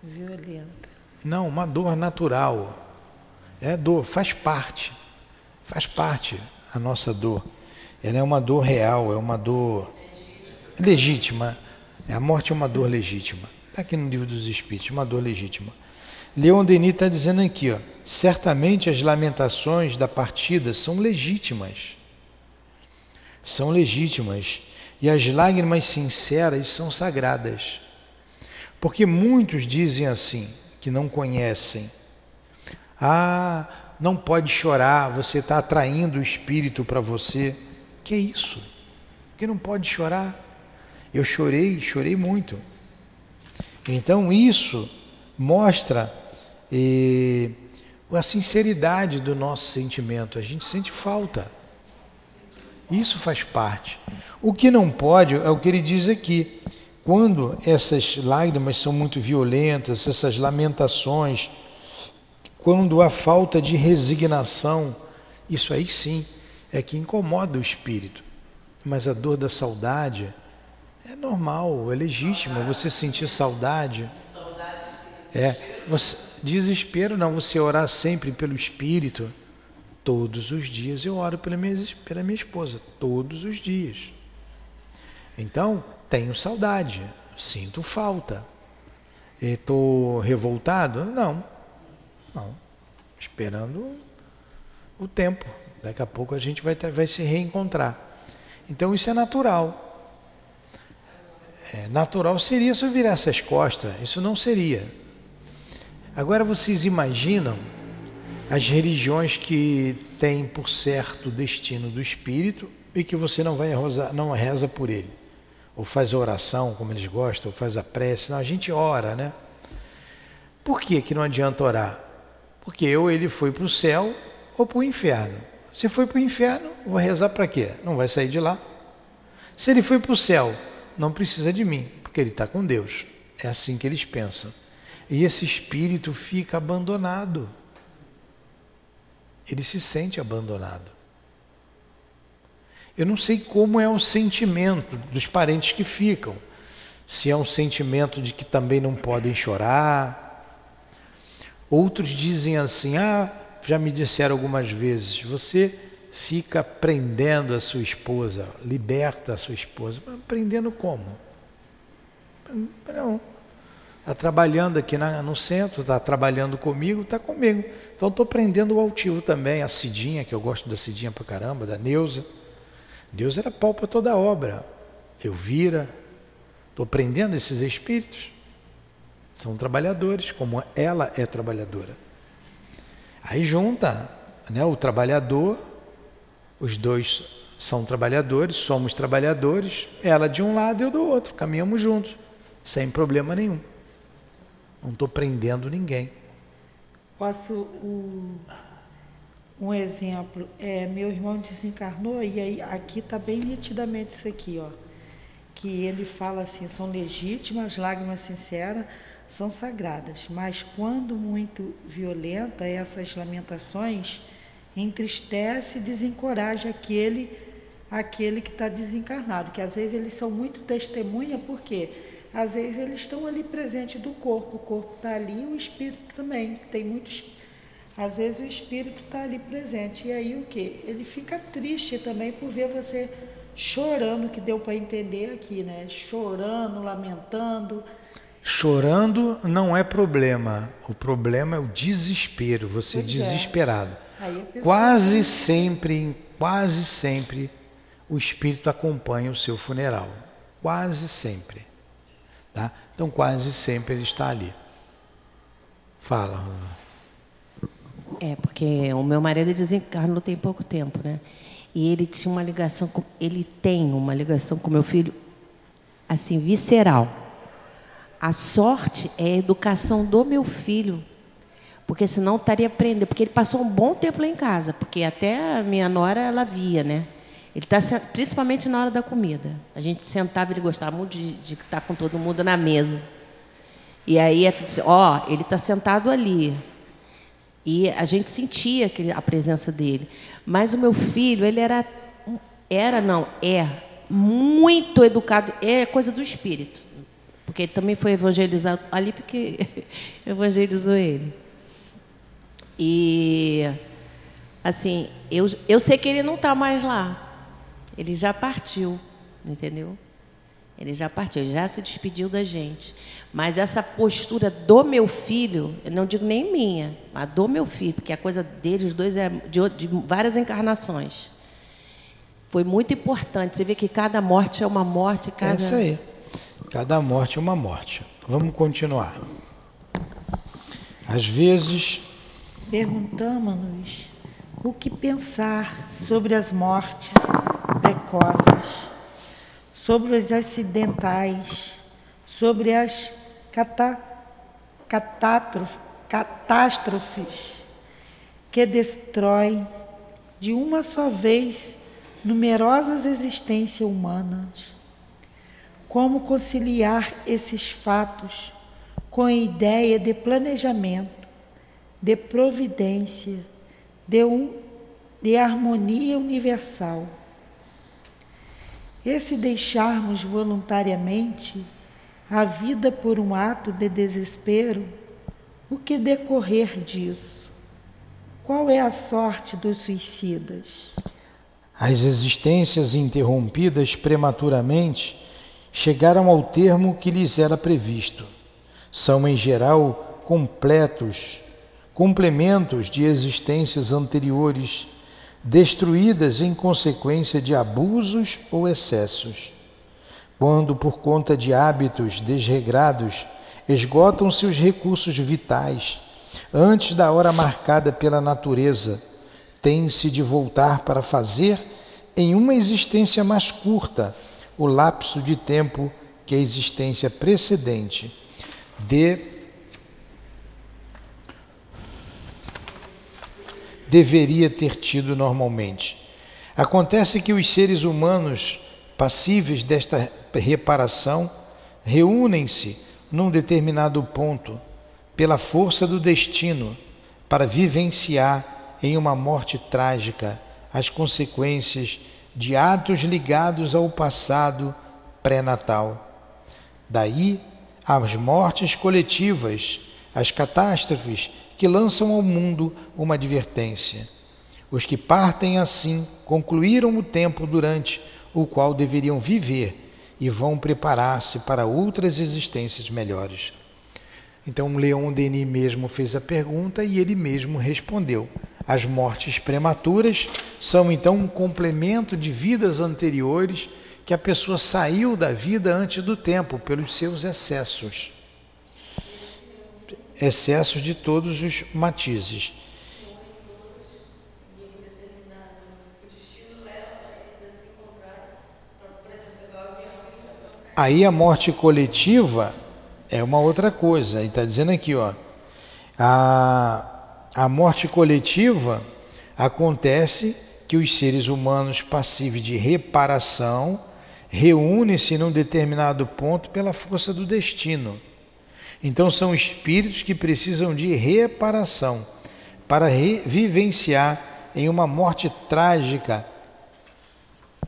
violenta. Não, uma dor natural. É dor, faz parte. Faz parte a nossa dor. Ela é uma dor real, é uma dor legítima. A morte é uma dor legítima. Está aqui no livro dos Espíritos, uma dor legítima. Leon Denis está dizendo aqui, ó, certamente as lamentações da partida são legítimas. São legítimas. E as lágrimas sinceras são sagradas. Porque muitos dizem assim, que não conhecem. Ah, não pode chorar, você está atraindo o espírito para você. Que isso? Que não pode chorar? Eu chorei, chorei muito. Então isso mostra eh, a sinceridade do nosso sentimento. A gente sente falta. Isso faz parte. O que não pode é o que ele diz aqui. Quando essas lágrimas são muito violentas, essas lamentações, quando há falta de resignação, isso aí sim é que incomoda o espírito. Mas a dor da saudade é normal, é legítimo você sentir saudade. É, você, desespero não, você orar sempre pelo espírito. Todos os dias eu oro pela minha, pela minha esposa, todos os dias. Então, tenho saudade, sinto falta. Estou revoltado? Não, não. Esperando o tempo. Daqui a pouco a gente vai, ter, vai se reencontrar. Então isso é natural. É, natural seria se eu virasse as costas. Isso não seria. Agora vocês imaginam as religiões que têm por certo o destino do espírito e que você não vai rezar, não reza por ele. Ou faz a oração, como eles gostam, ou faz a prece. Não, a gente ora, né? Por que, que não adianta orar? Porque ou ele foi para o céu ou para o inferno. Se foi para o inferno, vou rezar para quê? Não vai sair de lá. Se ele foi para o céu, não precisa de mim, porque ele está com Deus. É assim que eles pensam. E esse espírito fica abandonado. Ele se sente abandonado. Eu não sei como é o sentimento dos parentes que ficam. Se é um sentimento de que também não podem chorar, Outros dizem assim: ah, já me disseram algumas vezes, você fica prendendo a sua esposa, liberta a sua esposa. Mas prendendo como? Não. Está trabalhando aqui na, no centro, está trabalhando comigo, está comigo. Então estou prendendo o altivo também, a Cidinha, que eu gosto da Cidinha pra caramba, da Neuza. Deus era pau para toda obra. Elvira, estou prendendo esses espíritos. São trabalhadores, como ela é trabalhadora. Aí junta né, o trabalhador, os dois são trabalhadores, somos trabalhadores, ela de um lado e eu do outro, caminhamos juntos, sem problema nenhum. Não estou prendendo ninguém. Posso um, um exemplo? É, meu irmão desencarnou e aí aqui está bem nitidamente isso aqui, ó. Que ele fala assim, são legítimas, lágrimas sinceras, são sagradas, mas quando muito violenta, essas lamentações entristece e desencoraja aquele, aquele que está desencarnado, que às vezes eles são muito testemunha, porque às vezes eles estão ali presente do corpo, o corpo está ali, o espírito também, tem muitos às vezes o espírito está ali presente. E aí o que? Ele fica triste também por ver você chorando, que deu para entender aqui, né? Chorando, lamentando, Chorando não é problema. O problema é o desespero, você pois é. desesperado. É. Quase sempre, quase sempre, o espírito acompanha o seu funeral. Quase sempre. Tá? Então, quase sempre ele está ali. Fala. É, porque o meu marido desencarnou tem pouco tempo, né? E ele tinha uma ligação, com, ele tem uma ligação com meu filho, assim, visceral. A sorte é a educação do meu filho. Porque senão estaria aprendendo. Porque ele passou um bom tempo lá em casa. Porque até a minha nora, ela via, né? Ele está principalmente na hora da comida. A gente sentava, ele gostava muito de, de estar com todo mundo na mesa. E aí, ó, ele está sentado ali. E a gente sentia a presença dele. Mas o meu filho, ele era, era não, é muito educado. É coisa do espírito. Porque ele também foi evangelizado ali porque evangelizou ele. E assim, eu, eu sei que ele não está mais lá. Ele já partiu, entendeu? Ele já partiu, já se despediu da gente. Mas essa postura do meu filho, eu não digo nem minha, mas do meu filho, porque a coisa deles dois é de, de várias encarnações. Foi muito importante. Você vê que cada morte é uma morte, cada. É isso aí. Cada morte é uma morte. Vamos continuar. Às vezes. Perguntamos-nos o que pensar sobre as mortes precoces, sobre os acidentais, sobre as cata, catástrofes que destroem de uma só vez numerosas existências humanas como conciliar esses fatos com a ideia de planejamento, de providência, de, um, de harmonia universal? E se deixarmos voluntariamente a vida por um ato de desespero, o que decorrer disso? Qual é a sorte dos suicidas? As existências interrompidas prematuramente chegaram ao termo que lhes era previsto. São, em geral, completos, complementos de existências anteriores, destruídas em consequência de abusos ou excessos. Quando, por conta de hábitos desregrados, esgotam-se os recursos vitais, antes da hora marcada pela natureza, tem-se de voltar para fazer, em uma existência mais curta, o lapso de tempo que a existência precedente de deveria ter tido normalmente. Acontece que os seres humanos passíveis desta reparação reúnem-se num determinado ponto pela força do destino para vivenciar em uma morte trágica as consequências de atos ligados ao passado pré-natal. Daí as mortes coletivas, as catástrofes que lançam ao mundo uma advertência. Os que partem assim concluíram o tempo durante o qual deveriam viver e vão preparar-se para outras existências melhores. Então, Leon Denis mesmo fez a pergunta e ele mesmo respondeu. As mortes prematuras são então um complemento de vidas anteriores que a pessoa saiu da vida antes do tempo pelos seus excessos. Excessos de todos os matizes. Aí a morte coletiva é uma outra coisa. Ele está dizendo aqui, ó, a, a morte coletiva acontece que os seres humanos passíveis de reparação reúnem-se num determinado ponto pela força do destino. Então são espíritos que precisam de reparação para vivenciar em uma morte trágica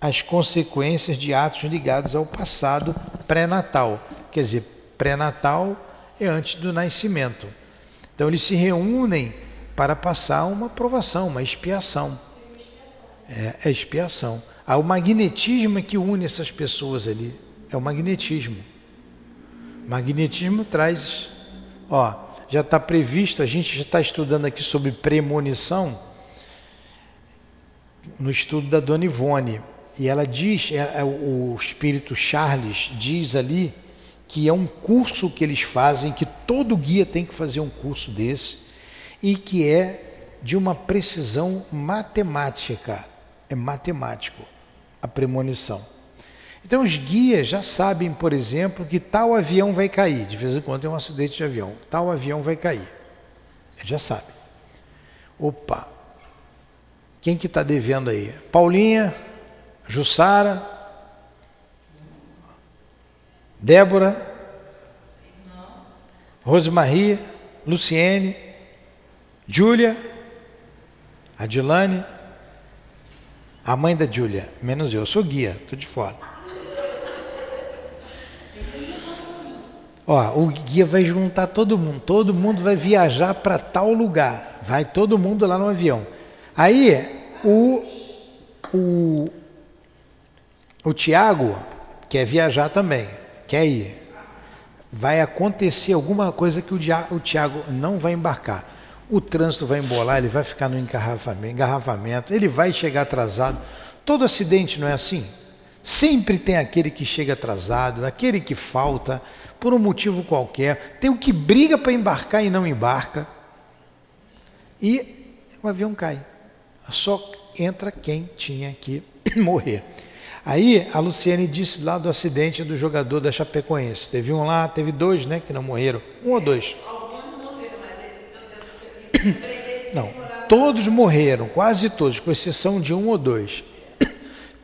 as consequências de atos ligados ao passado pré-natal. Quer dizer, pré-natal é antes do nascimento. Então eles se reúnem para passar uma provação, uma expiação. É, é expiação. Há o magnetismo que une essas pessoas ali. É o magnetismo. Magnetismo traz. Ó, já está previsto, a gente já está estudando aqui sobre premonição no estudo da Dona Ivone. E ela diz, é, é, o espírito Charles diz ali que é um curso que eles fazem, que todo guia tem que fazer um curso desse, e que é de uma precisão matemática. É matemático a premonição. Então os guias já sabem, por exemplo, que tal avião vai cair. De vez em quando tem um acidente de avião. Tal avião vai cair. Já sabem. Opa! Quem que está devendo aí? Paulinha, Jussara, Débora, Rosemaria, Luciene, Júlia, Adilane, a mãe da Júlia, menos eu, sou guia, estou de fora. Ó, o guia vai juntar todo mundo, todo mundo vai viajar para tal lugar, vai todo mundo lá no avião. Aí o, o, o Tiago quer viajar também, quer ir. Vai acontecer alguma coisa que o Tiago não vai embarcar. O trânsito vai embolar, ele vai ficar no engarrafamento, ele vai chegar atrasado. Todo acidente não é assim? Sempre tem aquele que chega atrasado, aquele que falta por um motivo qualquer, tem o que briga para embarcar e não embarca. E o avião cai. Só entra quem tinha que morrer. Aí a Luciene disse lá do acidente do jogador da Chapecoense. Teve um lá, teve dois, né, que não morreram. Um ou dois? Não, todos morreram, quase todos, com exceção de um ou dois.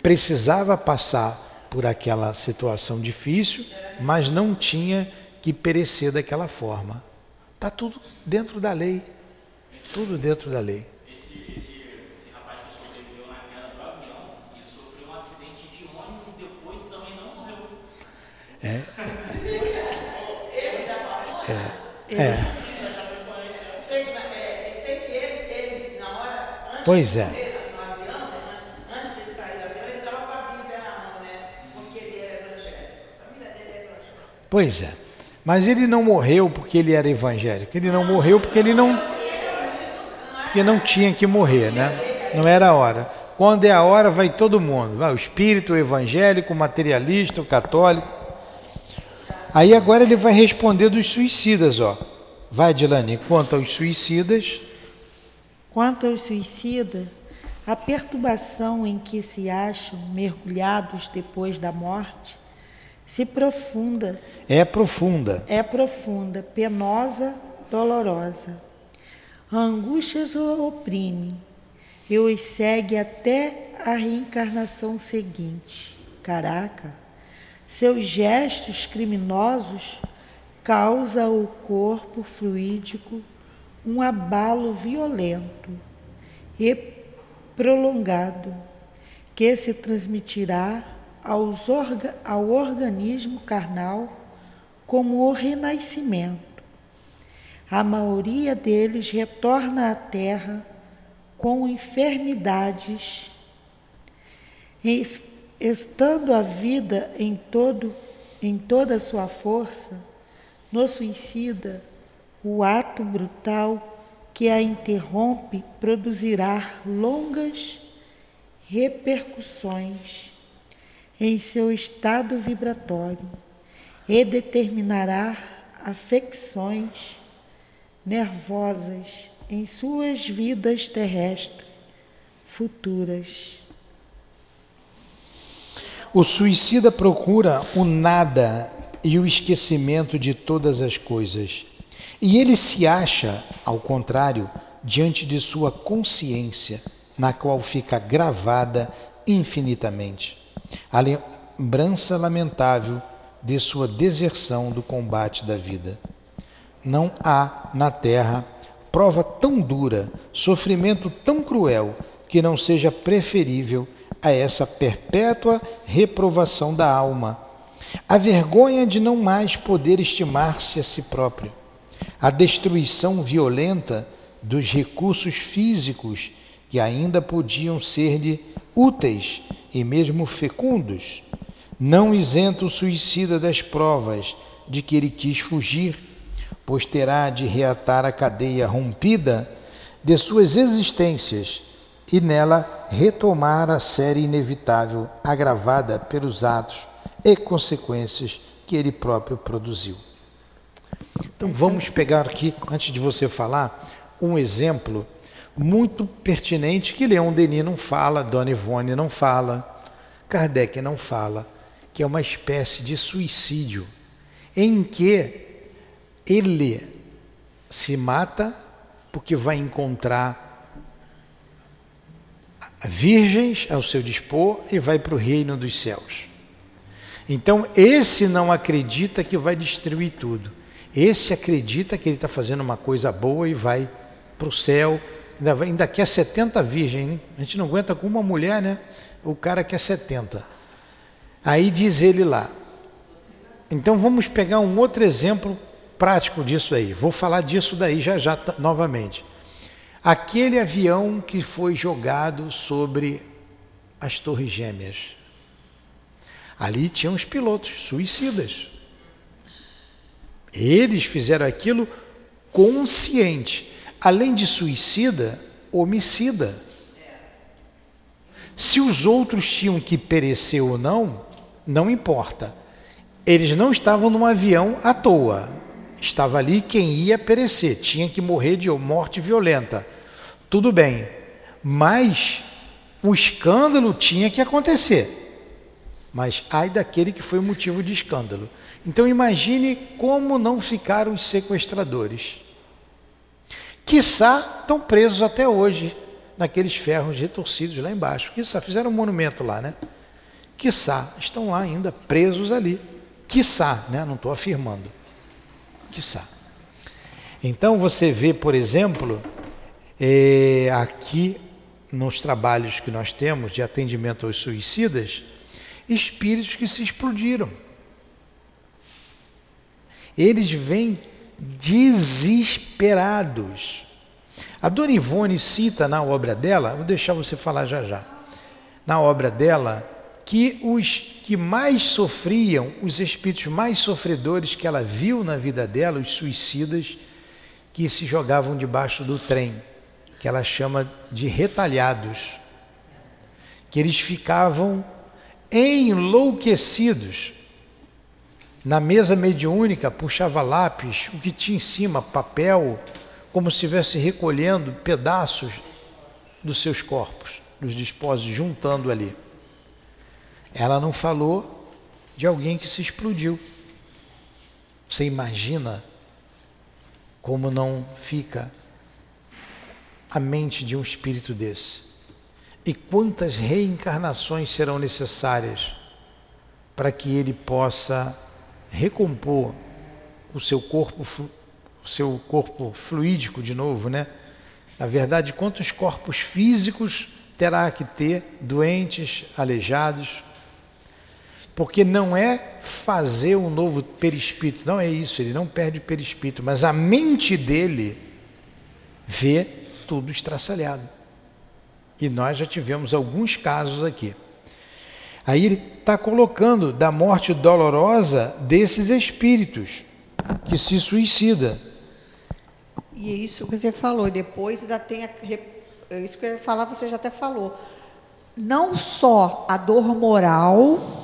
Precisava passar por aquela situação difícil, mas não tinha que perecer daquela forma. Está tudo dentro da lei. Tudo dentro da lei. É. É. é. Pois é. Pois é. Mas ele não morreu porque ele era evangélico. Ele não morreu porque ele não porque não tinha que morrer, né? Não era a hora. Quando é a hora, vai todo mundo. Vai o espírito, o evangélico, o materialista, o católico. Aí agora ele vai responder dos suicidas, ó. Vai, Dilane, quanto aos suicidas. Quanto aos suicidas, a perturbação em que se acham mergulhados depois da morte se profunda. É profunda. É profunda, penosa, dolorosa. A angústia os oprime e os segue até a reencarnação seguinte. Caraca! Seus gestos criminosos causam ao corpo fluídico um abalo violento e prolongado que se transmitirá aos orga, ao organismo carnal como o renascimento. a maioria deles retorna à terra com enfermidades, estando a vida em todo em toda a sua força, no suicida, o ato brutal que a interrompe produzirá longas repercussões em seu estado vibratório e determinará afecções nervosas em suas vidas terrestres futuras. O suicida procura o nada e o esquecimento de todas as coisas. E ele se acha, ao contrário, diante de sua consciência, na qual fica gravada infinitamente a lembrança lamentável de sua deserção do combate da vida. Não há na terra prova tão dura, sofrimento tão cruel, que não seja preferível a essa perpétua reprovação da alma, a vergonha de não mais poder estimar-se a si próprio, a destruição violenta dos recursos físicos que ainda podiam ser-lhe úteis e mesmo fecundos, não isenta o suicida das provas de que ele quis fugir, pois terá de reatar a cadeia rompida de suas existências e nela retomar a série inevitável agravada pelos atos e consequências que ele próprio produziu. Então vamos pegar aqui, antes de você falar, um exemplo muito pertinente que Leon Denis não fala, Dona Ivone não fala, Kardec não fala, que é uma espécie de suicídio em que ele se mata porque vai encontrar virgens ao seu dispor e vai para o reino dos céus. Então, esse não acredita que vai destruir tudo. Esse acredita que ele está fazendo uma coisa boa e vai para o céu. Ainda, ainda quer 70 virgens, né? A gente não aguenta com uma mulher, né? O cara quer 70. Aí diz ele lá. Então vamos pegar um outro exemplo prático disso aí. Vou falar disso daí já já novamente. Aquele avião que foi jogado sobre as Torres Gêmeas. Ali tinham os pilotos suicidas. Eles fizeram aquilo consciente. Além de suicida, homicida. Se os outros tinham que perecer ou não, não importa. Eles não estavam num avião à toa. Estava ali quem ia perecer, tinha que morrer de morte violenta. Tudo bem, mas o escândalo tinha que acontecer. Mas ai daquele que foi o motivo de escândalo. Então imagine como não ficaram os sequestradores. Quiçá estão presos até hoje naqueles ferros retorcidos lá embaixo. Quiçá, fizeram um monumento lá, né? Quiçá, estão lá ainda presos ali. Quiçá, né? não estou afirmando. Quiçá. Então você vê, por exemplo, é, aqui nos trabalhos que nós temos de atendimento aos suicidas, espíritos que se explodiram. Eles vêm desesperados. A Dona Ivone cita na obra dela, vou deixar você falar já já, na obra dela, que os que mais sofriam, os espíritos mais sofredores que ela viu na vida dela, os suicidas, que se jogavam debaixo do trem, que ela chama de retalhados, que eles ficavam enlouquecidos. Na mesa mediúnica puxava lápis, o que tinha em cima, papel, como se estivesse recolhendo pedaços dos seus corpos, dos despósitos, juntando ali. Ela não falou de alguém que se explodiu. Você imagina como não fica a mente de um espírito desse? E quantas reencarnações serão necessárias para que ele possa recompor o seu corpo o seu corpo fluídico de novo, né? Na verdade, quantos corpos físicos terá que ter doentes, aleijados? Porque não é fazer um novo perispírito, não é isso, ele não perde o perispírito, mas a mente dele vê tudo estraçalhado. E nós já tivemos alguns casos aqui. Aí ele está colocando da morte dolorosa desses espíritos que se suicida. E é isso que você falou. Depois ainda tem a, é isso que eu ia falar, você já até falou. Não só a dor moral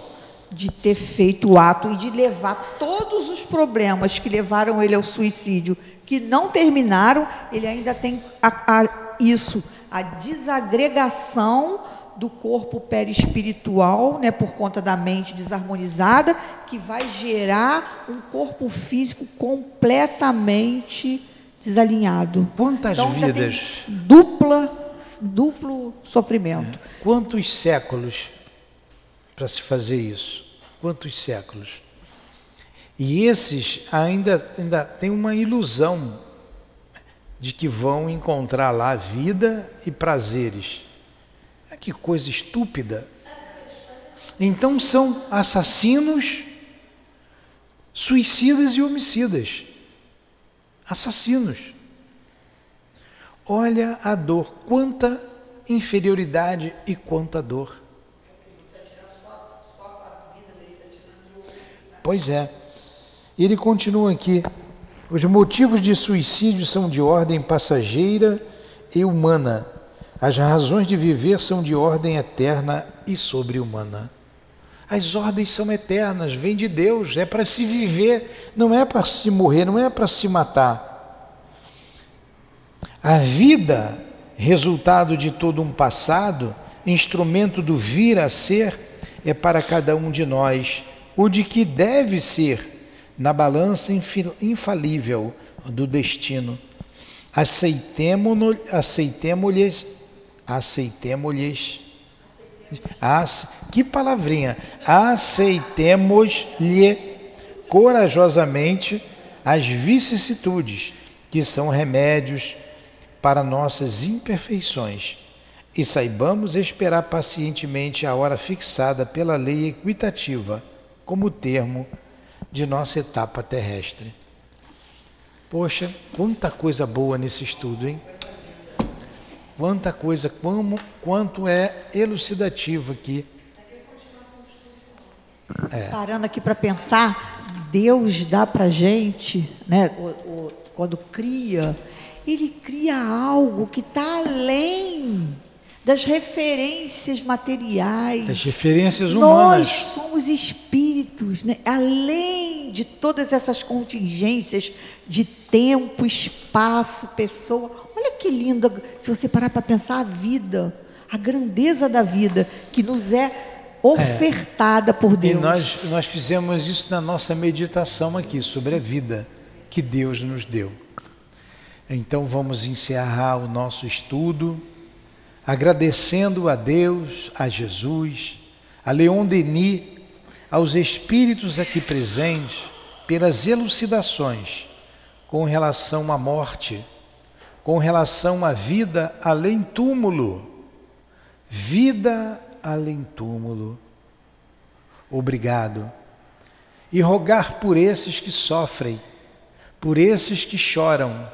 de ter feito o ato e de levar todos os problemas que levaram ele ao suicídio, que não terminaram, ele ainda tem a, a, isso, a desagregação do corpo perispiritual, né, por conta da mente desarmonizada, que vai gerar um corpo físico completamente desalinhado. Quantas então, vidas? Dupla, duplo sofrimento. É. Quantos séculos para se fazer isso? Quantos séculos? E esses ainda, ainda têm uma ilusão de que vão encontrar lá vida e prazeres. É que coisa estúpida. Então são assassinos, suicidas e homicidas. Assassinos. Olha a dor, quanta inferioridade e quanta dor. Pois é. Ele continua aqui. Os motivos de suicídio são de ordem passageira e humana as razões de viver são de ordem eterna e sobre-humana. As ordens são eternas, vêm de Deus, é para se viver, não é para se morrer, não é para se matar. A vida, resultado de todo um passado, instrumento do vir a ser, é para cada um de nós o de que deve ser na balança infalível do destino. Aceitemo-lhes aceitemos-lhes. que palavrinha! Aceitemos-lhe corajosamente as vicissitudes, que são remédios para nossas imperfeições, e saibamos esperar pacientemente a hora fixada pela lei equitativa, como termo de nossa etapa terrestre. Poxa, quanta coisa boa nesse estudo, hein? Quanta coisa, como, quanto é elucidativo aqui. É. Parando aqui para pensar, Deus dá para gente, né, o, o, quando cria, Ele cria algo que está além das referências materiais. Das referências humanas. Nós somos espíritos, né? além de todas essas contingências de tempo, espaço, pessoa. Olha que linda, se você parar para pensar, a vida, a grandeza da vida que nos é ofertada é, por Deus. E nós, nós fizemos isso na nossa meditação aqui, sobre a vida que Deus nos deu. Então vamos encerrar o nosso estudo agradecendo a Deus, a Jesus, a Leon Denis, aos espíritos aqui presentes pelas elucidações com relação à morte com relação à vida além túmulo. Vida além túmulo. Obrigado. E rogar por esses que sofrem, por esses que choram,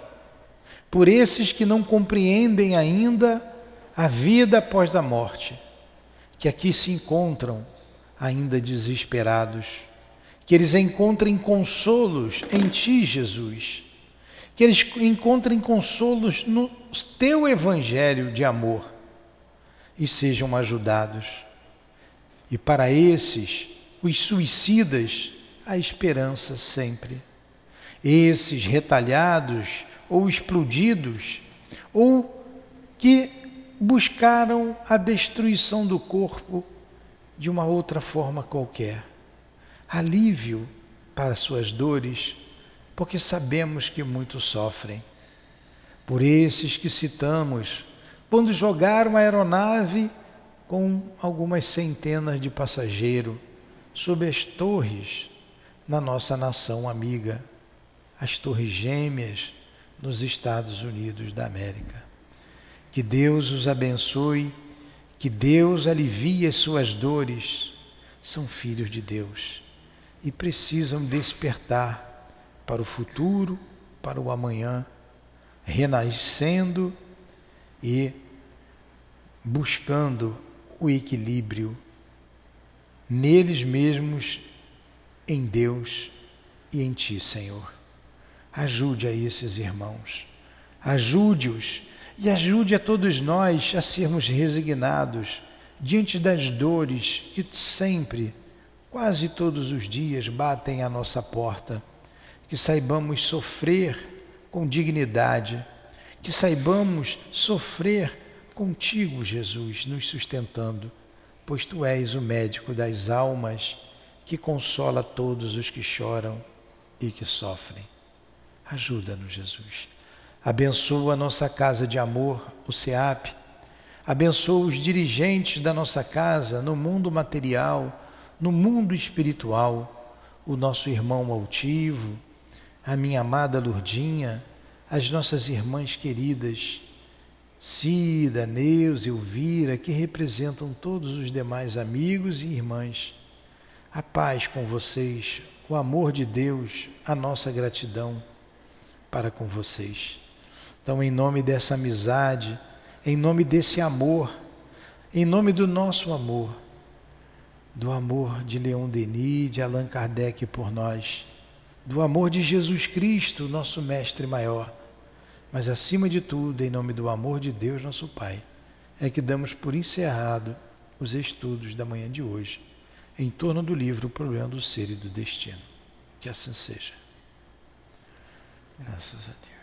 por esses que não compreendem ainda a vida após a morte, que aqui se encontram ainda desesperados, que eles encontrem consolos em Ti, Jesus que eles encontrem consolos no teu evangelho de amor e sejam ajudados. E para esses, os suicidas, a esperança sempre. Esses retalhados ou explodidos, ou que buscaram a destruição do corpo de uma outra forma qualquer. Alívio para suas dores porque sabemos que muitos sofrem. Por esses que citamos, quando jogaram a aeronave com algumas centenas de passageiros sobre as torres na nossa nação amiga, as Torres Gêmeas nos Estados Unidos da América. Que Deus os abençoe, que Deus alivie as suas dores, são filhos de Deus e precisam despertar para o futuro, para o amanhã, renascendo e buscando o equilíbrio neles mesmos, em Deus e em Ti, Senhor. Ajude a esses irmãos, ajude-os e ajude a todos nós a sermos resignados diante das dores que sempre, quase todos os dias, batem à nossa porta. Que saibamos sofrer com dignidade, que saibamos sofrer contigo, Jesus, nos sustentando, pois tu és o médico das almas que consola todos os que choram e que sofrem. Ajuda-nos, Jesus. Abençoa a nossa casa de amor, o SEAP. Abençoa os dirigentes da nossa casa no mundo material, no mundo espiritual, o nosso irmão altivo, a minha amada Lurdinha, as nossas irmãs queridas, Cida, Neus, Elvira, que representam todos os demais amigos e irmãs. A paz com vocês, o amor de Deus, a nossa gratidão para com vocês. Então, em nome dessa amizade, em nome desse amor, em nome do nosso amor, do amor de Leon Denis, de Allan Kardec por nós, do amor de Jesus Cristo, nosso Mestre maior mas acima de tudo, em nome do amor de Deus, nosso Pai, é que damos por encerrado os estudos da manhã de hoje, em torno do livro O Problema do Ser e do Destino. Que assim seja. Graças a Deus.